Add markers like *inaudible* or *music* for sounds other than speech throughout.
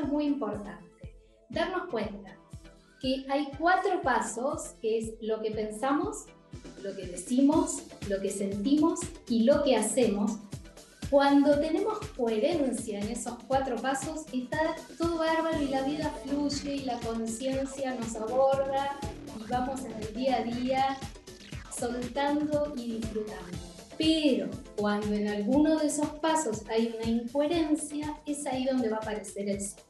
esto es muy importante, darnos cuenta que hay cuatro pasos, que es lo que pensamos, lo que decimos, lo que sentimos y lo que hacemos. Cuando tenemos coherencia en esos cuatro pasos, está todo bárbaro y la vida fluye y la conciencia nos aborda y vamos en el día a día soltando y disfrutando. Pero cuando en alguno de esos pasos hay una incoherencia, es ahí donde va a aparecer el sol.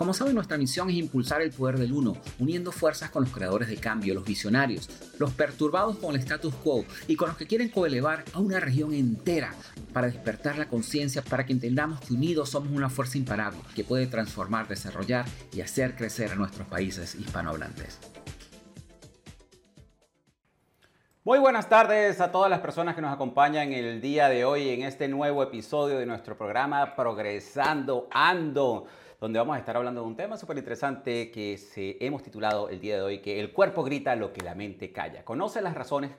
Como saben, nuestra misión es impulsar el poder del uno, uniendo fuerzas con los creadores de cambio, los visionarios, los perturbados con el status quo y con los que quieren coelevar a una región entera para despertar la conciencia, para que entendamos que unidos somos una fuerza imparable que puede transformar, desarrollar y hacer crecer a nuestros países hispanohablantes. Muy buenas tardes a todas las personas que nos acompañan el día de hoy en este nuevo episodio de nuestro programa Progresando Ando donde vamos a estar hablando de un tema súper interesante que se, hemos titulado el día de hoy, que el cuerpo grita lo que la mente calla. Conoce las razones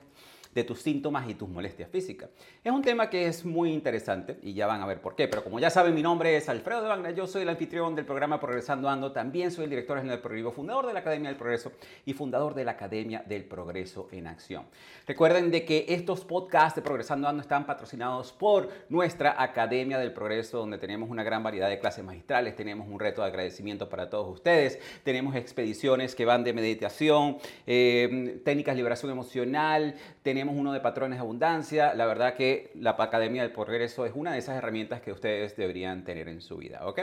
de tus síntomas y tus molestias físicas. Es un tema que es muy interesante y ya van a ver por qué, pero como ya saben, mi nombre es Alfredo de Wagner, yo soy el anfitrión del programa Progresando Ando, también soy el director general del Progreso, fundador de la Academia del Progreso y fundador de la Academia del Progreso en Acción. Recuerden de que estos podcasts de Progresando Ando están patrocinados por nuestra Academia del Progreso, donde tenemos una gran variedad de clases magistrales, tenemos un reto de agradecimiento para todos ustedes, tenemos expediciones que van de meditación, eh, técnicas de liberación emocional, tenemos tenemos uno de patrones de abundancia. La verdad que la Academia del Progreso es una de esas herramientas que ustedes deberían tener en su vida, ¿ok?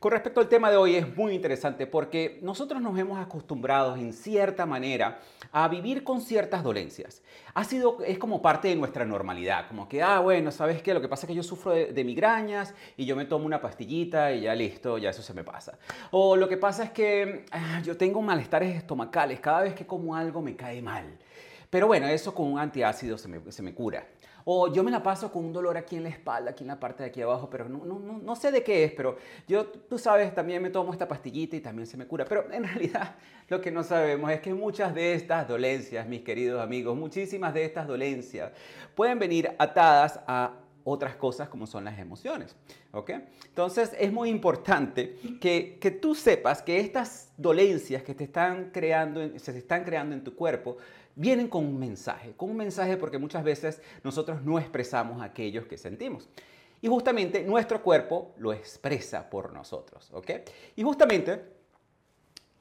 Con respecto al tema de hoy es muy interesante porque nosotros nos hemos acostumbrado en cierta manera a vivir con ciertas dolencias. Ha sido, es como parte de nuestra normalidad, como que, ah, bueno, ¿sabes qué? Lo que pasa es que yo sufro de, migrañas y yo me tomo una pastillita y ya listo, ya eso se me pasa. O lo que pasa es que ah, yo tengo malestares estomacales, cada vez que como algo me cae mal. Pero bueno, eso con un antiácido se me, se me cura. O yo me la paso con un dolor aquí en la espalda, aquí en la parte de aquí abajo, pero no, no, no, no sé de qué es, pero yo, tú sabes, también me tomo esta pastillita y también se me cura. Pero en *laughs* realidad lo que no sabemos es que muchas de estas dolencias, mis queridos amigos, muchísimas de estas dolencias pueden venir atadas a otras cosas como son las emociones. ¿ok? Entonces es muy importante que, que, tú sepas que estas dolencias que te están creando, se están creando en tu cuerpo vienen con un mensaje, con un mensaje porque muchas veces nosotros no expresamos aquellos que sentimos. Y justamente nuestro cuerpo lo expresa por nosotros, ¿ok? Y justamente,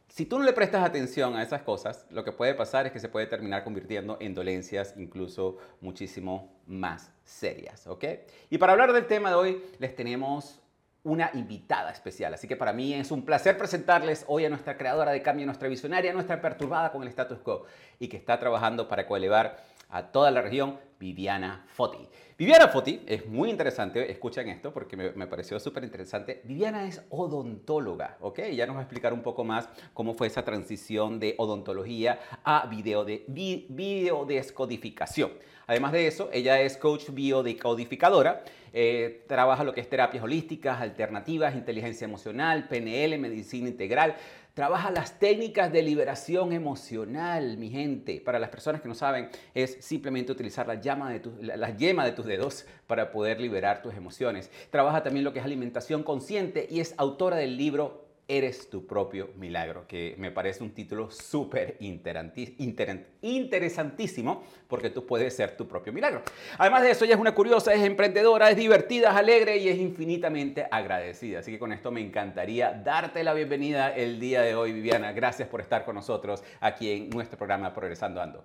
si tú no le prestas atención a esas cosas, lo que puede pasar es que se puede terminar convirtiendo en dolencias incluso muchísimo más serias, ¿ok? Y para hablar del tema de hoy, les tenemos una invitada especial. Así que para mí es un placer presentarles hoy a nuestra creadora de cambio, nuestra visionaria, nuestra perturbada con el status quo y que está trabajando para coelevar a toda la región, Viviana Foti. Viviana Foti es muy interesante, escuchen esto porque me, pareció súper interesante. Viviana es odontóloga, ¿ok? Ya nos va a explicar un poco más cómo fue esa transición de odontología a video de, videodescodificación. Además de eso, ella es coach biodecodificadora, eh, trabaja lo que es terapias holísticas, alternativas, inteligencia emocional, PNL, medicina integral. Trabaja las técnicas de liberación emocional, mi gente. Para las personas que no saben, es simplemente utilizar la, de yema de tus dedos para poder liberar tus emociones. Trabaja también lo que es alimentación consciente y es autora del libro Eres tu propio milagro, que me parece un título súper interesantísimo porque tú puedes ser tu propio milagro. Además de eso, ella es una curiosa, es emprendedora, es divertida, es alegre y es infinitamente agradecida. Así que con esto me encantaría darte la bienvenida el día de hoy, Viviana. Gracias por estar con nosotros aquí en nuestro programa Progresando Ando.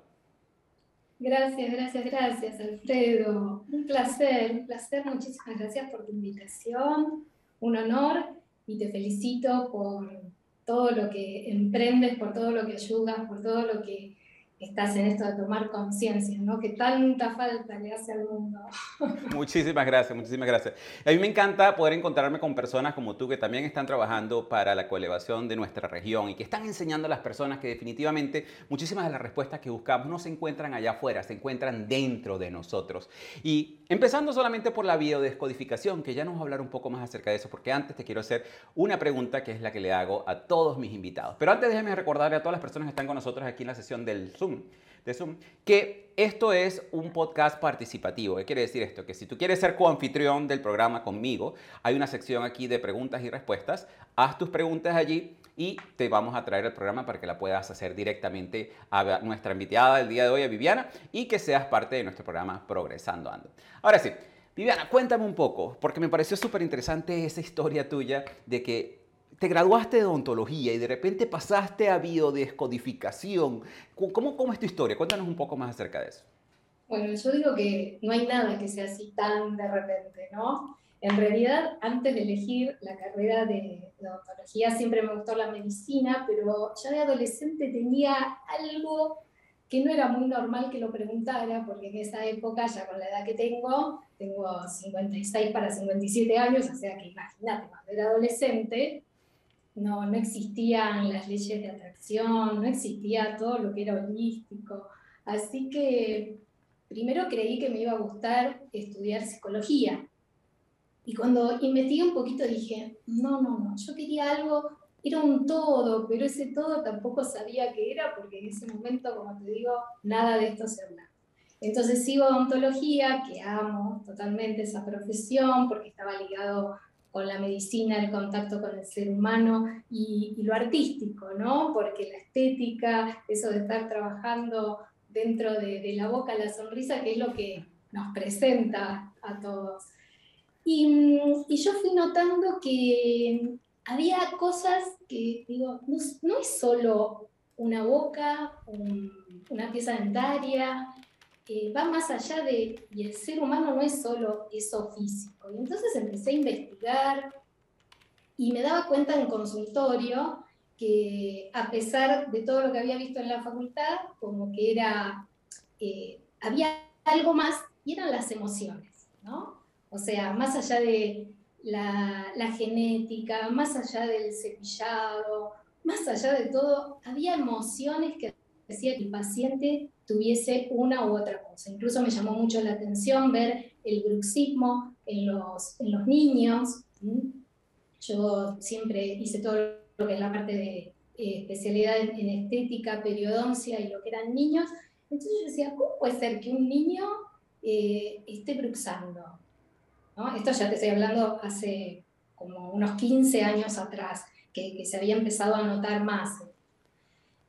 Gracias, gracias, gracias, Alfredo. Un placer, un placer. Muchísimas gracias por tu invitación. Un honor y te felicito por todo lo que emprendes, por todo lo que ayudas, por todo lo que estás en esto de tomar conciencia, ¿no? Que tanta falta le hace al mundo. *laughs* Muchísimas gracias, muchísimas gracias. A mí me encanta poder encontrarme con personas como tú que también están trabajando para la coelevación de nuestra región y que están enseñando a las personas que definitivamente muchísimas de las respuestas que buscamos no se encuentran allá afuera, se encuentran dentro de nosotros. Y empezando solamente por la biodescodificación, que ya nos vamos a hablar un poco más acerca de eso, porque antes te quiero hacer una pregunta que es la que le hago a todos mis invitados. Pero antes déjeme recordarle a todas las personas que están con nosotros aquí en la sesión del Zoom de Zoom, que esto es un podcast participativo. ¿Qué quiere decir esto? Que si tú quieres ser coanfitrión del programa conmigo, hay una sección aquí de preguntas y respuestas. Haz tus preguntas allí y te vamos a traer el programa para que la puedas hacer directamente a nuestra invitada del día de hoy, a Viviana, y que seas parte de nuestro programa Progresando Ando. Ahora sí, Viviana, cuéntame un poco, porque me pareció súper interesante esa historia tuya de que te graduaste de odontología y de repente pasaste a biodescodificación. ¿Cómo, ¿Cómo es tu historia? Cuéntanos un poco más acerca de eso. Bueno, yo digo que no hay nada que sea así tan de repente, ¿no? En realidad, antes de elegir la carrera de, odontología, siempre me gustó la medicina, pero ya de adolescente tenía algo que no era muy normal que lo preguntara, porque en esa época, ya con la edad que tengo, tengo 56 para 57 años, o sea que imagínate, cuando era adolescente, no, no existían las leyes de atracción, no existía todo lo que era holístico. Así que primero creí que me iba a gustar estudiar psicología. Y cuando investigué un poquito dije, no, no, no, yo quería algo, era un todo, pero ese todo tampoco sabía qué era porque en ese momento, como te digo, nada de esto se hablaba. Entonces sigo odontología, que amo totalmente esa profesión porque estaba ligado con la medicina, el contacto con el ser humano y, lo artístico, ¿no? Porque la estética, eso de estar trabajando dentro de, la boca, la sonrisa, que es lo que nos presenta a todos. Y, yo fui notando que había cosas que, digo, no, es solo una boca, una pieza dentaria, va más allá de, y el ser humano no es solo eso físico. Y entonces empecé a investigar y me daba cuenta en consultorio que a pesar de todo lo que había visto en la facultad, como que era, eh, había algo más y eran las emociones, ¿no? O sea, más allá de la, la genética, más allá del cepillado, más allá de todo, había emociones que decía que el paciente tuviese una u otra cosa. Incluso me llamó mucho la atención ver el bruxismo en los, en los niños. Yo siempre hice todo lo que es la parte de eh, especialidad en, estética, periodoncia y lo que eran niños. Entonces yo decía, ¿cómo puede ser que un niño eh, esté bruxando? Esto ya te estoy hablando hace como unos 15 años atrás, que se había empezado a notar más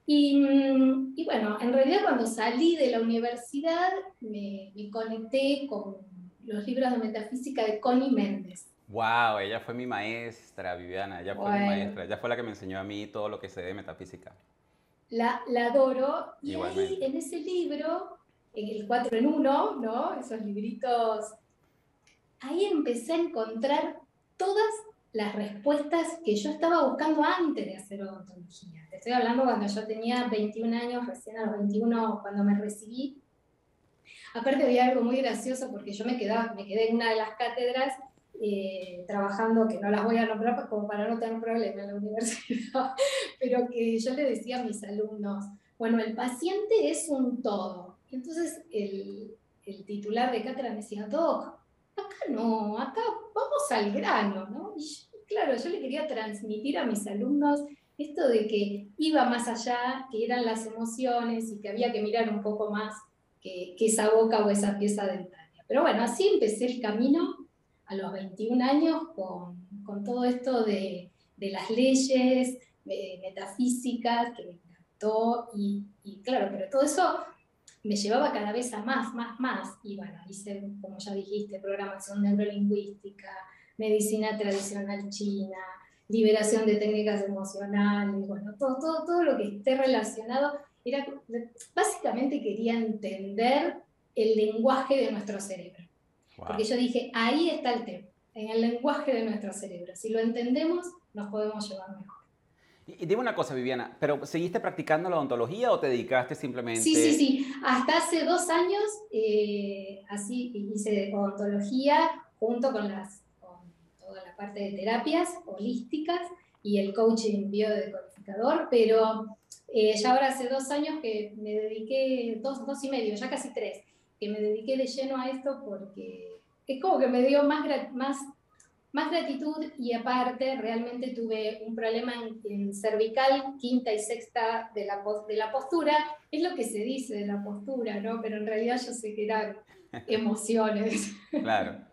Mm, y, bueno, en realidad cuando salí de la universidad me, conecté con los libros de metafísica de Connie Méndez. Wow, ella fue mi maestra, Viviana, ella fue mi maestra, ella fue la que me enseñó a mí todo lo que sé de metafísica. La, la adoro, y ahí en ese libro, en el 4 en 1, ¿no? Esos libritos, ahí empecé a encontrar todas las respuestas que yo estaba buscando antes de hacer odontología. Te estoy hablando cuando yo tenía 21 años, recién a los 21 cuando me recibí. Aparte había algo muy gracioso porque yo me, quedé en una de las cátedras eh, trabajando, que no las voy a nombrar como para no tener problema en la universidad, *laughs* pero que yo le decía a mis alumnos, bueno, el paciente es un todo. entonces el, el titular de cátedra me decía, Doc, acá no, acá vamos al grano, ¿no? Y claro, yo le quería transmitir a mis alumnos esto de que iba más allá, que eran las emociones y que había que mirar un poco más que, esa boca o esa pieza dentaria. Pero bueno, así empecé el camino a los 21 años con, todo esto de, de las leyes metafísicas que me encantó y, y claro, pero todo eso me llevaba cada vez a más, más, más. Y bueno, hice, como ya dijiste, programación neurolingüística, medicina tradicional china, liberación de técnicas emocionales, bueno, todo, todo, todo lo que esté relacionado. Era, básicamente quería entender el lenguaje de nuestro cerebro. Porque yo dije, ahí está el tema, en el lenguaje de nuestro cerebro. Si lo entendemos, nos podemos llevar mejor. Y dime una cosa, Viviana, ¿pero seguiste practicando la odontología o te dedicaste simplemente? Sí, sí, sí. Hasta hace dos años eh, así hice odontología junto con, las, parte de terapias holísticas y el coaching biodecodificador, pero eh, ya ahora hace dos años que me dediqué, dos, dos y medio, ya casi tres, que me dediqué de lleno a esto porque es como que me dio más, más más gratitud y aparte realmente tuve un problema en, cervical, quinta y sexta de la, de la postura. Es lo que se dice de la postura, ¿no? Pero en realidad yo sé que eran *laughs* emociones. Claro.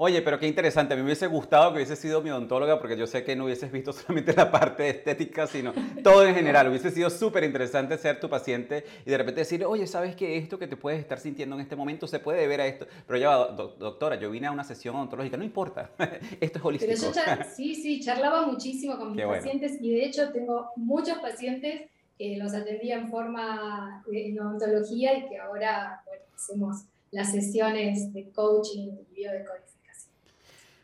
Oye, pero qué interesante. A mí me hubiese gustado que hubiese sido mi odontóloga porque yo sé que no hubieses visto *laughs* solamente la parte estética, sino todo en general. Hubiese sido súper interesante ser tu paciente y de repente decir, oye, ¿sabes que esto que te puedes estar sintiendo en este momento se puede ver a esto? Pero ya, doctora, yo vine a una sesión odontológica, no importa, *laughs* esto es holístico. Pero yo sí, sí, charlaba muchísimo con mis pacientes y de hecho tengo muchos pacientes que los atendía en forma eh, en odontología y que ahora bueno, hacemos las sesiones de coaching y biodecodificación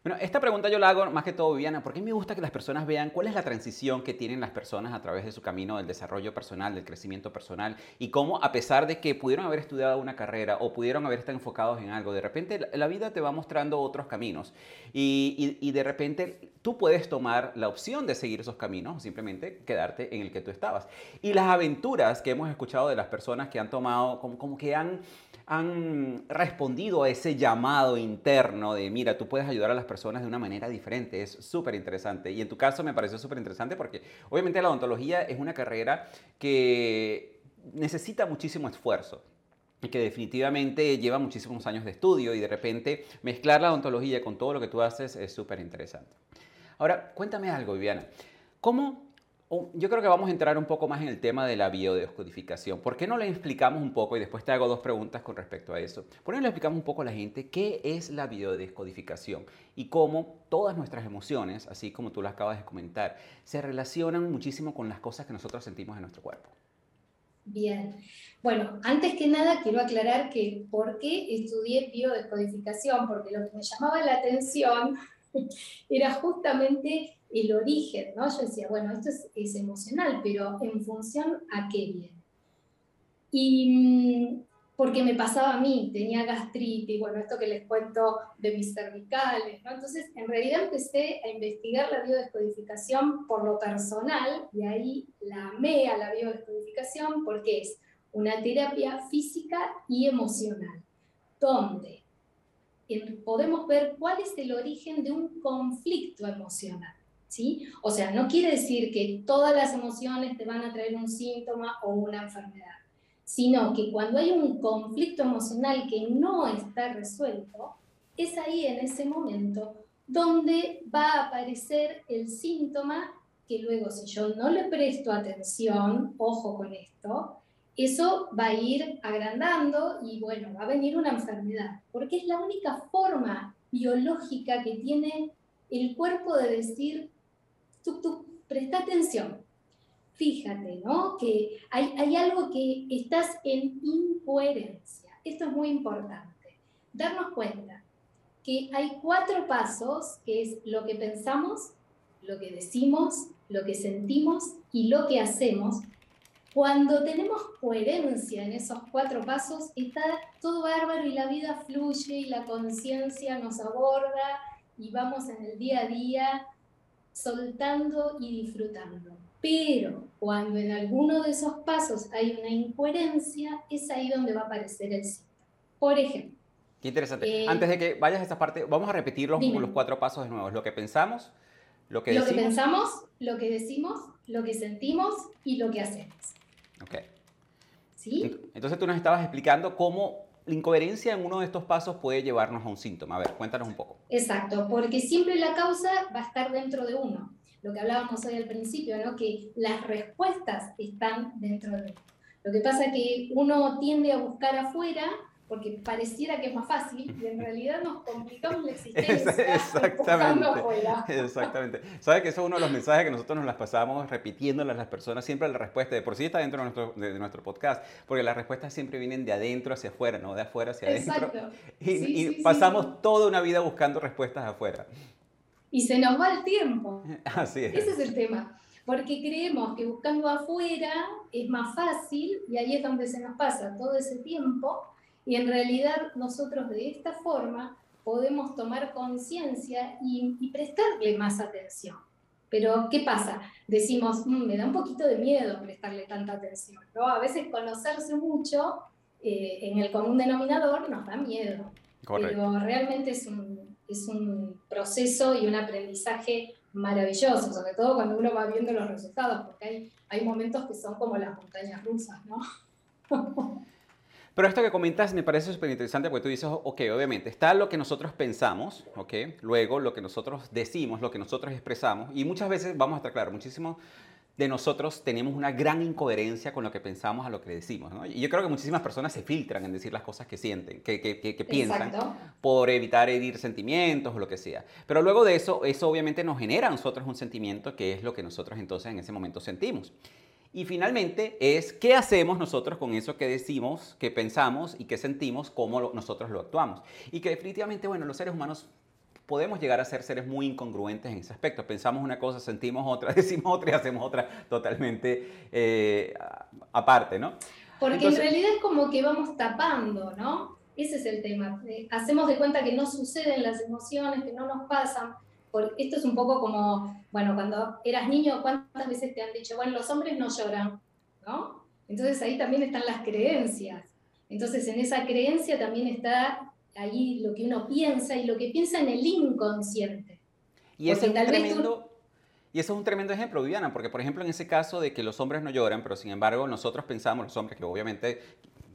bueno, esta pregunta yo la hago más que todo, Viviana, porque me gusta que las personas vean cuál es la transición que tienen las personas a través de su camino del desarrollo personal, del crecimiento personal, y cómo a pesar de que pudieron haber estudiado una carrera o pudieron haber estado enfocados en algo, de repente la vida te va mostrando otros caminos. Y, de repente tú puedes tomar la opción de seguir esos caminos o simplemente quedarte en el que tú estabas. Y las aventuras que hemos escuchado de las personas que han tomado, como que han han respondido a ese llamado interno de, mira, tú puedes ayudar a las personas de una manera diferente. Es súper interesante. Y en tu caso me pareció súper interesante porque obviamente la odontología es una carrera que necesita muchísimo esfuerzo y que definitivamente lleva muchísimos años de estudio y de repente mezclar la odontología con todo lo que tú haces es súper interesante. Ahora, cuéntame algo, Viviana. ¿Cómo yo creo que vamos a entrar un poco más en el tema de la biodescodificación. ¿Por qué no le explicamos un poco, y después te hago dos preguntas con respecto a eso, por qué no le explicamos un poco a la gente qué es la biodescodificación y cómo todas nuestras emociones, así como tú lo acabas de comentar, se relacionan muchísimo con las cosas que nosotros sentimos en nuestro cuerpo? Bien. Bueno, antes que nada quiero aclarar que por qué estudié biodescodificación, porque lo que me llamaba la atención *laughs* era justamente el origen, ¿no? Yo decía, bueno, esto es, emocional, pero en función a qué viene. Y mm, porque me pasaba a mí, tenía gastritis, bueno, esto que les cuento de mis cervicales, ¿no? Entonces, en realidad empecé a investigar la biodescodificación por lo personal, y ahí la amé a la biodescodificación porque es una terapia física y emocional, donde podemos ver cuál es el origen de un conflicto emocional. ¿Sí? O sea, no quiere decir que todas las emociones te van a traer un síntoma o una enfermedad, sino que cuando hay un conflicto emocional que no está resuelto, es ahí en ese momento donde va a aparecer el síntoma que luego si yo no le presto atención, ojo con esto, eso va a ir agrandando y bueno, va a venir una enfermedad, porque es la única forma biológica que tiene el cuerpo de decir, presta atención, fíjate, ¿no? Que hay, hay algo que estás en incoherencia. Esto es muy importante, darnos cuenta que hay cuatro pasos, que es lo que pensamos, lo que decimos, lo que sentimos y lo que hacemos, cuando tenemos coherencia en esos cuatro pasos, está todo bárbaro y la vida fluye y la conciencia nos aborda y vamos en el día a día soltando y disfrutando. Pero cuando en alguno de esos pasos hay una incoherencia, es ahí donde va a aparecer el síntoma. Por ejemplo. Qué interesante. Eh, Antes de que vayas a esta parte, vamos a repetir los, los cuatro pasos de nuevo. Lo que pensamos, lo que decimos. Lo que pensamos, lo que decimos, lo que sentimos y lo que hacemos. Ok. ¿Sí? Entonces tú nos estabas explicando cómo la incoherencia en uno de estos pasos puede llevarnos a un síntoma. A ver, cuéntanos un poco. Exacto, porque siempre la causa va a estar dentro de uno. Lo que hablábamos hoy al principio, ¿no? Que las respuestas están dentro de uno. Lo que pasa es que uno tiende a buscar afuera porque pareciera que es más fácil y en realidad nos complicamos la *laughs* existencia. Exactamente. *laughs* Exactamente. ¿Sabes que eso es uno de los mensajes que nosotros nos las pasamos repitiéndole a las personas? Siempre la respuesta de por sí está dentro de nuestro, de, nuestro podcast, porque las respuestas siempre vienen de adentro hacia afuera, no de afuera hacia adentro. Exacto. Y, pasamos toda una vida buscando respuestas afuera. Y se nos va el tiempo. *laughs* Así es. Ese es el tema. porque creemos que buscando afuera es más fácil y ahí es donde se nos pasa todo ese tiempo y en realidad nosotros de esta forma podemos tomar conciencia y, prestarle más atención. Pero, ¿qué pasa? Decimos, mm, me da un poquito de miedo prestarle tanta atención. ¿no? A veces conocerse mucho eh, en el común denominador nos da miedo. Pero realmente es un, es un proceso y un aprendizaje maravilloso, sobre todo cuando uno va viendo los resultados, porque hay, hay momentos que son como las montañas rusas, ¿no? *laughs* Pero esto que comentas me parece súper interesante porque tú dices, ok, obviamente, está lo que nosotros pensamos, ok, luego lo que nosotros decimos, lo que nosotros expresamos, y muchas veces, vamos a estar claros, muchísimo de nosotros tenemos una gran incoherencia con lo que pensamos a lo que decimos. ¿no? Y yo creo que muchísimas personas se filtran en decir las cosas que sienten, que, que, que, piensan, por evitar herir sentimientos o lo que sea. Pero luego de eso, eso obviamente nos genera a nosotros un sentimiento que es lo que nosotros entonces en ese momento sentimos. Y finalmente es qué hacemos nosotros con eso que decimos, que pensamos y que sentimos, cómo nosotros lo actuamos. Y que definitivamente, bueno, los seres humanos podemos llegar a ser seres muy incongruentes en ese aspecto. Pensamos una cosa, sentimos otra, *laughs* decimos otra y hacemos otra totalmente eh, aparte, ¿no? Porque en realidad es como que vamos tapando, ¿no? Ese es el tema. Eh, hacemos de cuenta que no suceden las emociones, que no nos pasan esto es un poco como, bueno, cuando eras niño, ¿cuántas veces te han dicho, bueno, los hombres no lloran? ¿No? Entonces ahí también están las creencias. Entonces en esa creencia también está ahí lo que uno piensa y lo que piensa en el inconsciente. Y ese, es un tremendo, y eso es un tremendo ejemplo, Viviana, porque por ejemplo en ese caso de que los hombres no lloran, pero sin embargo nosotros pensamos, los hombres, que obviamente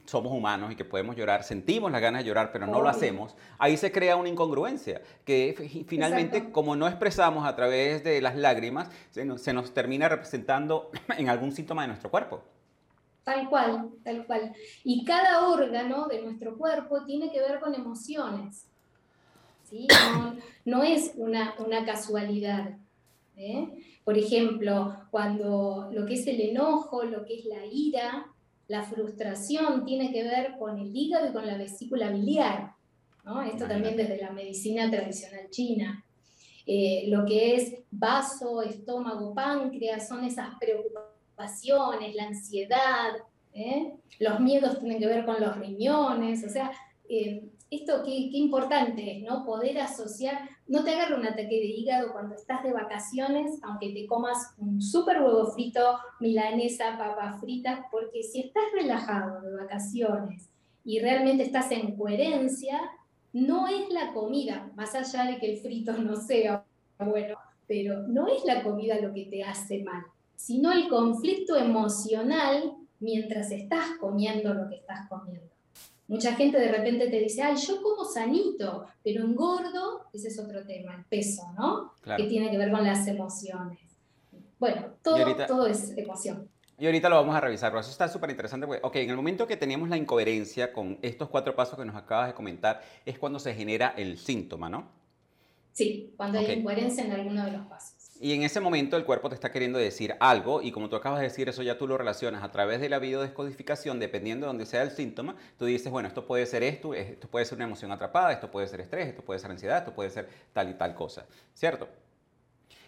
somos humanos y que podemos llorar, sentimos las ganas de llorar, pero no lo hacemos, ahí se crea una incongruencia, que finalmente como no expresamos a través de las lágrimas, se nos, termina representando *laughs* en algún síntoma de nuestro cuerpo. Tal cual, tal cual. Y cada órgano de nuestro cuerpo tiene que ver con emociones. ¿sí? *coughs* No, es una, una casualidad. ¿eh? Por ejemplo, cuando lo que es el enojo, lo que es la ira, la frustración tiene que ver con el hígado y con la vesícula biliar. ¿no? Esto también desde la medicina tradicional china. Eh, lo que es vaso, estómago, páncreas, son esas preocupaciones, la ansiedad, ¿eh? los miedos tienen que ver con los riñones, o sea, eh, esto qué, importante es, ¿no? Poder asociar, no te agarra un ataque de hígado cuando estás de vacaciones, aunque te comas un súper huevo frito, milanesa, papas fritas, porque si estás relajado de vacaciones y realmente estás en coherencia, no es la comida, más allá de que el frito no sea bueno, pero no es la comida lo que te hace mal, sino el conflicto emocional mientras estás comiendo lo que estás comiendo. Mucha gente de repente te dice, ay, yo como sanito, pero engordo, ese es otro tema, el peso, ¿no? Que tiene que ver con las emociones. Bueno, todo, todo es emoción. Y ahorita lo vamos a revisar, pero eso está súper interesante. Porque, ok, en el momento que tenemos la incoherencia con estos cuatro pasos que nos acabas de comentar, es cuando se genera el síntoma, ¿no? Sí, cuando hay incoherencia en alguno de los pasos. Y en ese momento el cuerpo te está queriendo decir algo y como tú acabas de decir, eso ya tú lo relacionas a través de la biodescodificación, dependiendo de donde sea el síntoma, tú dices, bueno, esto puede ser esto, esto puede ser una emoción atrapada, esto puede ser estrés, esto puede ser ansiedad, esto puede ser tal y tal cosa, ¿cierto?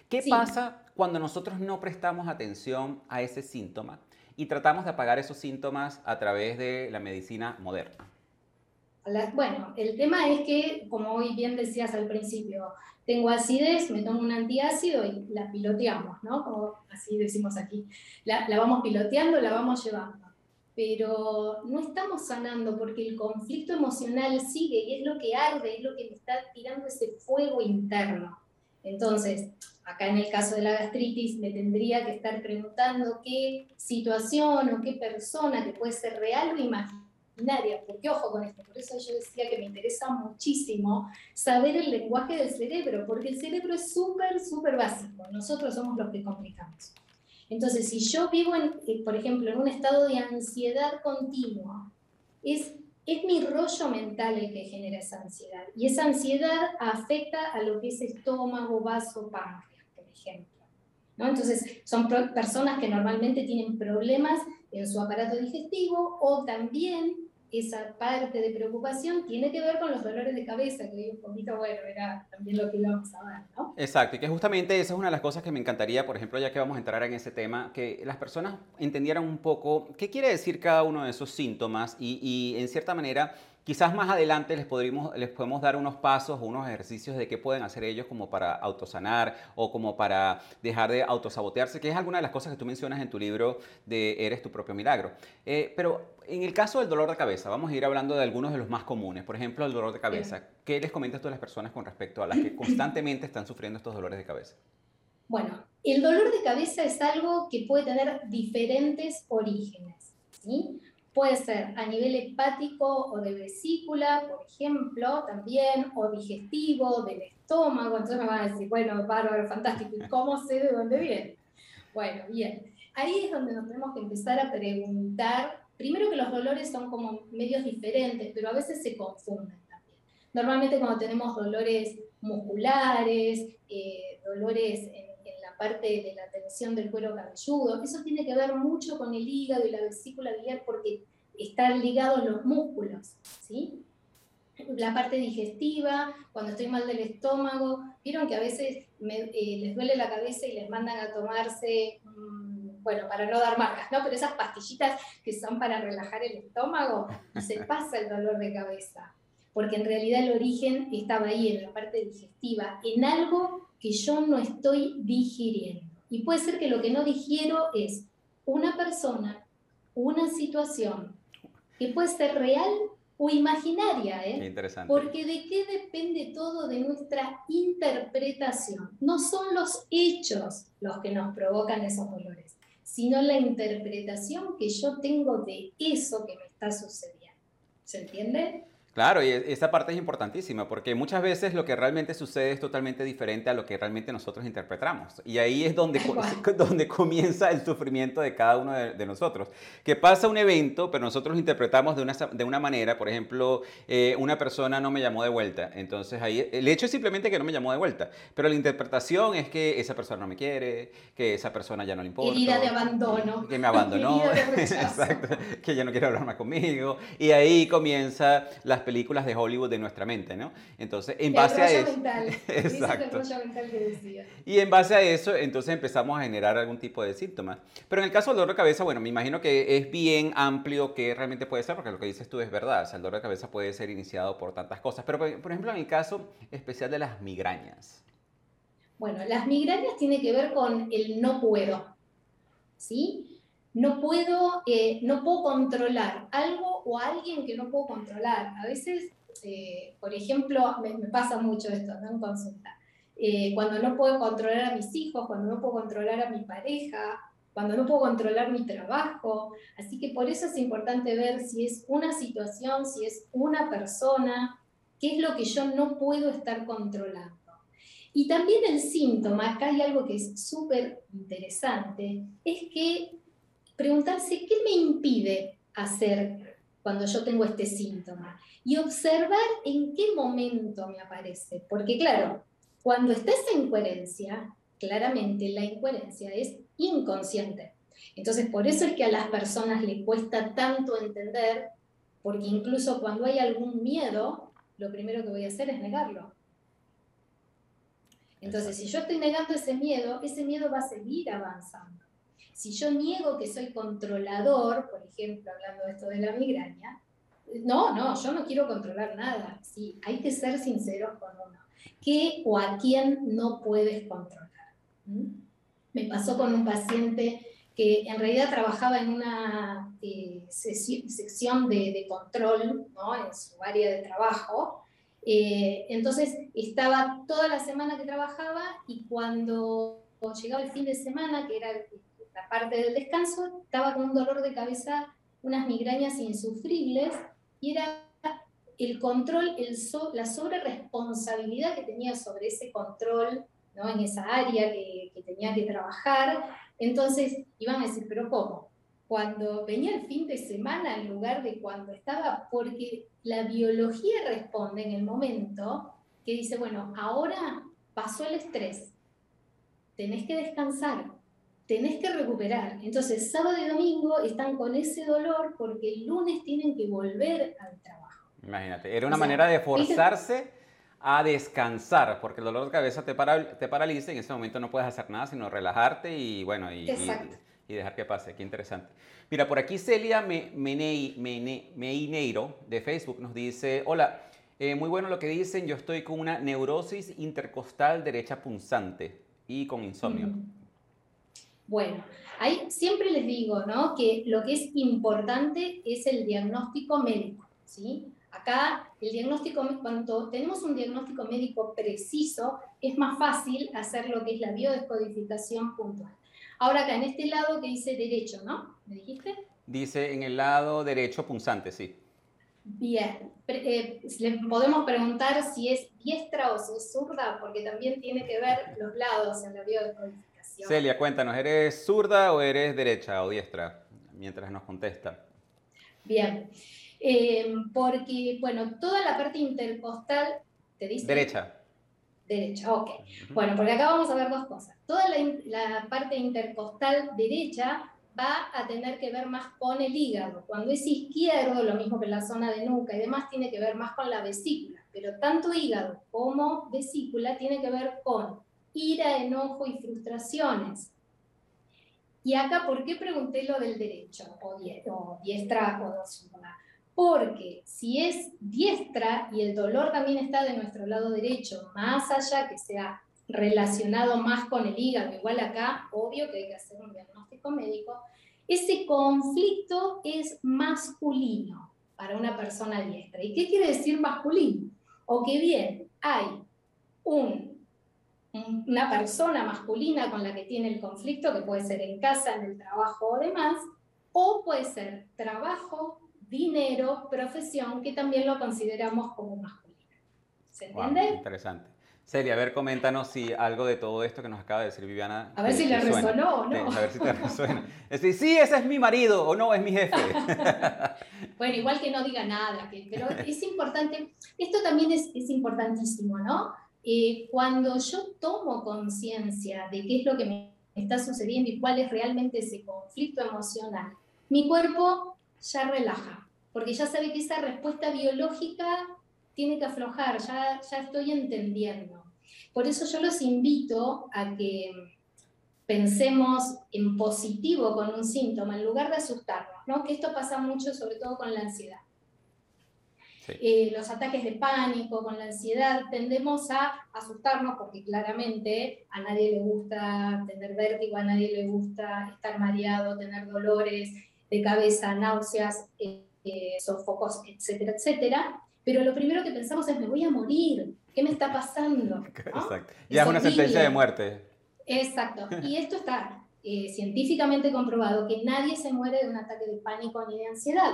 ¿Qué pasa cuando nosotros no prestamos atención a ese síntoma y tratamos de apagar esos síntomas a través de la medicina moderna? bueno, el tema es que, como hoy bien decías al principio, tengo acidez, me tomo un antiácido y la piloteamos, ¿no? Así decimos aquí. La, la vamos piloteando, la vamos llevando. Pero no estamos sanando porque el conflicto emocional sigue y es lo que arde, es lo que me está tirando ese fuego interno. Entonces, acá en el caso de la gastritis, me tendría que estar preguntando qué situación o qué persona que puede ser real o imaginaria porque ojo con esto, por eso yo decía que me interesa muchísimo saber el lenguaje del cerebro, porque el cerebro es súper, súper básico, nosotros somos los que complicamos. Entonces, si yo vivo, en, eh, por ejemplo, en un estado de ansiedad continua, es, es mi rollo mental el que genera esa ansiedad. Y esa ansiedad afecta a lo que es estómago, vaso, páncreas, por ejemplo. ¿no? Entonces, son personas que normalmente tienen problemas en su aparato digestivo o también esa parte de preocupación tiene que ver con los dolores de cabeza, que un poquito, bueno, era también lo que íbamos a ver, ¿no? Exacto, y que justamente esa es una de las cosas que me encantaría, por ejemplo, ya que vamos a entrar en ese tema, que las personas entendieran un poco qué quiere decir cada uno de esos síntomas y, y en cierta manera Quizás más adelante les, podríamos, les podemos dar unos pasos unos ejercicios de qué pueden hacer ellos como para autosanar o como para dejar de autosabotearse, que es alguna de las cosas que tú mencionas en tu libro de Eres tu propio milagro. Eh, pero en el caso del dolor de cabeza, vamos a ir hablando de algunos de los más comunes. Por ejemplo, el dolor de cabeza. ¿Qué les comentas tú a las personas con respecto a las que constantemente están sufriendo estos dolores de cabeza? Bueno, el dolor de cabeza es algo que puede tener diferentes orígenes. ¿sí? Puede ser a nivel hepático o de vesícula, por ejemplo, también, o digestivo, del estómago. Entonces me van a decir, bueno, bárbaro, fantástico, ¿y cómo sé de dónde viene? Bueno, bien. Ahí es donde nos tenemos que empezar a preguntar, primero que los dolores son como medios diferentes, pero a veces se confunden también. Normalmente cuando tenemos dolores musculares, eh, dolores en parte de la tensión del cuero cabelludo. Eso tiene que ver mucho con el hígado y la vesícula biliar porque están ligados los músculos, ¿sí? La parte digestiva, cuando estoy mal del estómago, vieron que a veces eh, les duele la cabeza y les mandan a tomarse, mm, bueno, para no dar marcas, ¿no? Pero esas pastillitas que son para relajar el estómago, se pasa el dolor de cabeza, porque en realidad el origen estaba ahí, en la parte digestiva, en algo que yo no estoy digiriendo. Y puede ser que lo que no digiero es una persona, una situación, que puede ser real o imaginaria, ¿eh? interesante. Porque de qué depende todo de nuestra interpretación. No son los hechos los que nos provocan esos dolores, sino la interpretación que yo tengo de eso que me está sucediendo. ¿Se entiende? Claro, y e, esa parte es importantísima porque muchas veces lo que realmente sucede es totalmente diferente a lo que realmente nosotros interpretamos. Y ahí es donde, *laughs* *laughs* donde comienza el sufrimiento de cada uno de, nosotros. Que pasa un evento, pero nosotros lo interpretamos de una, de una manera. Por ejemplo, eh, una persona no me llamó de vuelta. Entonces ahí el hecho es simplemente que no me llamó de vuelta. Pero la interpretación es que esa persona no me quiere, que esa persona ya no le importa. Herida de abandono. Que me abandonó. *laughs* Exacto. Que ya no quiere hablar más conmigo. Y ahí comienza la películas de Hollywood de nuestra mente, ¿no? Entonces, en base a eso... *laughs* Exacto. Y en base a eso, entonces empezamos a generar algún tipo de síntomas. Pero en el caso del dolor de cabeza, bueno, me imagino que es bien amplio que realmente puede ser, porque lo que dices tú es verdad. O sea, el dolor de cabeza puede ser iniciado por tantas cosas. Pero, por ejemplo, en el caso especial de las migrañas. Bueno, las migrañas tienen que ver con el no puedo, ¿sí? No puedo, eh, no puedo controlar algo o alguien que no puedo controlar. A veces, eh, por ejemplo, me, pasa mucho esto ¿no? en consulta. Eh, cuando no puedo controlar a mis hijos, cuando no puedo controlar a mi pareja, cuando no puedo controlar mi trabajo. Así que por eso es importante ver si es una situación, si es una persona, qué es lo que yo no puedo estar controlando. Y también el síntoma, acá hay algo que es súper interesante, es que preguntarse qué me impide hacer cuando yo tengo este síntoma y observar en qué momento me aparece. Porque claro, cuando está esa incoherencia, claramente la incoherencia es inconsciente. Entonces, por eso es que a las personas les cuesta tanto entender, porque incluso cuando hay algún miedo, lo primero que voy a hacer es negarlo. Entonces, si yo estoy negando ese miedo, ese miedo va a seguir avanzando. Si yo niego que soy controlador, por ejemplo, hablando de esto de la migraña, no, no, yo no quiero controlar nada. Sí, hay que ser sinceros con uno. ¿Qué o a quién no puedes controlar? Me pasó con un paciente que en realidad trabajaba en una eh, sección de, control ¿no? en su área de trabajo. Eh, entonces estaba toda la semana que trabajaba y cuando llegaba el fin de semana, que era la parte del descanso, estaba con un dolor de cabeza, unas migrañas insufribles, y era el control, el la sobre responsabilidad que tenía sobre ese control, ¿no? en esa área que, que tenía que trabajar. Entonces iban a decir, pero ¿cómo? Cuando venía el fin de semana en lugar de cuando estaba, porque la biología responde en el momento que dice, bueno, ahora pasó el estrés, tenés que descansar, tenés que recuperar. Entonces, sábado y domingo están con ese dolor porque el lunes tienen que volver al trabajo. Imagínate, era una manera de forzarse a descansar, porque el dolor de cabeza te, te paraliza y en ese momento no puedes hacer nada sino relajarte y bueno, y, y, dejar que pase. Qué interesante. Mira, por aquí Celia Meineiro de Facebook nos dice, hola, eh, muy bueno lo que dicen, yo estoy con una neurosis intercostal derecha punzante y con insomnio. Mm. Bueno, ahí siempre les digo, ¿no? Que lo que es importante es el diagnóstico médico, ¿sí? Acá el diagnóstico, cuando tenemos un diagnóstico médico preciso, es más fácil hacer lo que es la biodescodificación puntual. Ahora acá en este lado que dice derecho, ¿no? ¿Me dijiste? Dice en el lado derecho punzante, sí. Bien, eh, le podemos preguntar si es diestra o si es zurda, porque también tiene que ver los lados en la biodescodificación. Celia, cuéntanos, ¿eres zurda o eres derecha o diestra? Mientras nos contesta. Bien, eh, porque, bueno, toda la parte intercostal, ¿te dice? Derecha. Derecha, ok. Bueno, porque acá vamos a ver dos cosas. Toda la, la, parte intercostal derecha va a tener que ver más con el hígado. Cuando es izquierdo, lo mismo que la zona de nuca y demás, tiene que ver más con la vesícula. Pero tanto hígado como vesícula tiene que ver con ira, enojo y frustraciones. Y acá, ¿por qué pregunté lo del derecho o, diestra o zurda? porque si es diestra y el dolor también está de nuestro lado derecho, más allá que sea relacionado más con el hígado, igual acá, obvio que hay que hacer un diagnóstico médico, ese conflicto es masculino para una persona diestra. ¿Y qué quiere decir masculino? O que bien, hay un, una persona masculina con la que tiene el conflicto, que puede ser en casa, en el trabajo o demás, o puede ser trabajo, dinero, profesión, que también lo consideramos como masculino. ¿Se entiende? interesante. Celia, a ver, coméntanos si algo de todo esto que nos acaba de decir Viviana. A ver si le resonó o no. a ver si te *laughs* resuena. Es decir, sí, ese es mi marido o no, es mi jefe. *laughs* bueno, igual que no diga nada, pero es importante, esto también es, importantísimo, ¿no? Eh, cuando yo tomo conciencia de qué es lo que me está sucediendo y cuál es realmente ese conflicto emocional, mi cuerpo ya relaja, porque ya sabe que esa respuesta biológica tiene que aflojar, ya, ya estoy entendiendo. Por eso yo los invito a que pensemos en positivo con un síntoma, en lugar de asustarnos, ¿no? que esto pasa mucho sobre todo con la ansiedad. Eh, los ataques de pánico, con la ansiedad, tendemos a asustarnos porque claramente a nadie le gusta tener vértigo, a nadie le gusta estar mareado, tener dolores, de cabeza, náuseas, eh, eh, sofocos, etcétera, etcétera. Pero lo primero que pensamos es, me voy a morir, ¿qué me está pasando? *laughs* Exacto. Ya es, una sentencia de muerte. Exacto. *laughs* Y esto está eh, científicamente comprobado, que nadie se muere de un ataque de pánico ni de ansiedad.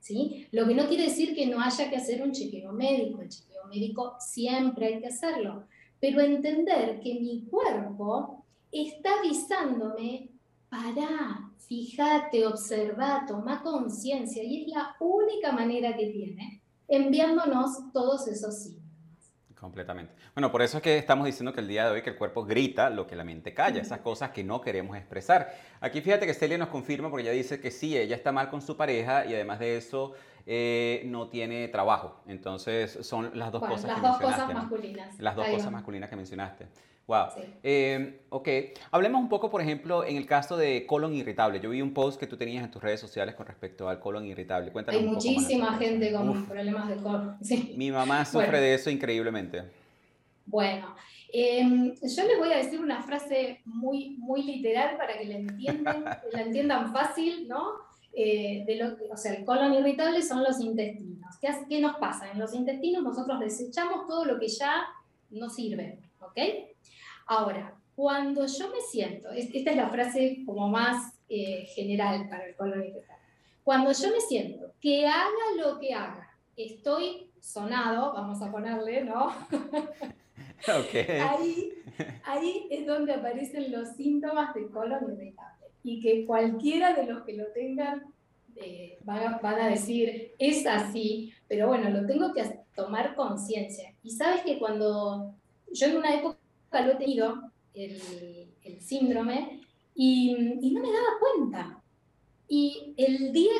¿Sí? Lo que no quiere decir que no haya que hacer un chequeo médico. El chequeo médico siempre hay que hacerlo. Pero entender que mi cuerpo está avisándome, para, fíjate, observa, toma conciencia y es la única manera que tiene enviándonos todos esos síntomas. Completamente. Bueno, por eso es que estamos diciendo que el día de hoy que el cuerpo grita lo que la mente calla, esas cosas que no queremos expresar. Aquí fíjate que Celia nos confirma porque ella dice que sí, ella está mal con su pareja y además de eso eh, no tiene trabajo. Entonces son las dos cosas las dos Cosas masculinas. Las dos cosas masculinas que mencionaste. Wow. Eh, ok. Hablemos un poco, por ejemplo, en el caso de colon irritable. Yo vi un post que tú tenías en tus redes sociales con respecto al colon irritable. Cuéntanos Hay muchísima gente con problemas de colon. *laughs* Mi mamá sufre de eso increíblemente. Bueno, em, yo les voy a decir una frase muy, muy literal para que la entiendan, *laughs* la entiendan fácil, ¿no? Eh, de lo, o sea, el colon irritable son los intestinos. ¿Qué, ¿Qué nos pasa? En los intestinos nosotros desechamos todo lo que ya no sirve, ¿ok? Ahora, cuando yo me siento, esta es la frase como más eh, general para el colon irritable, cuando yo me siento que haga lo que haga, estoy sonado, vamos a ponerle, ¿no? *laughs* Okay. Ahí, ahí es donde aparecen los síntomas de colon irritable y que cualquiera de los que lo tengan eh, van, van, a decir, es así, pero bueno, lo tengo que tomar conciencia. Y sabes que cuando yo en una época lo he tenido, el, síndrome, Y, y no me daba cuenta. Y el día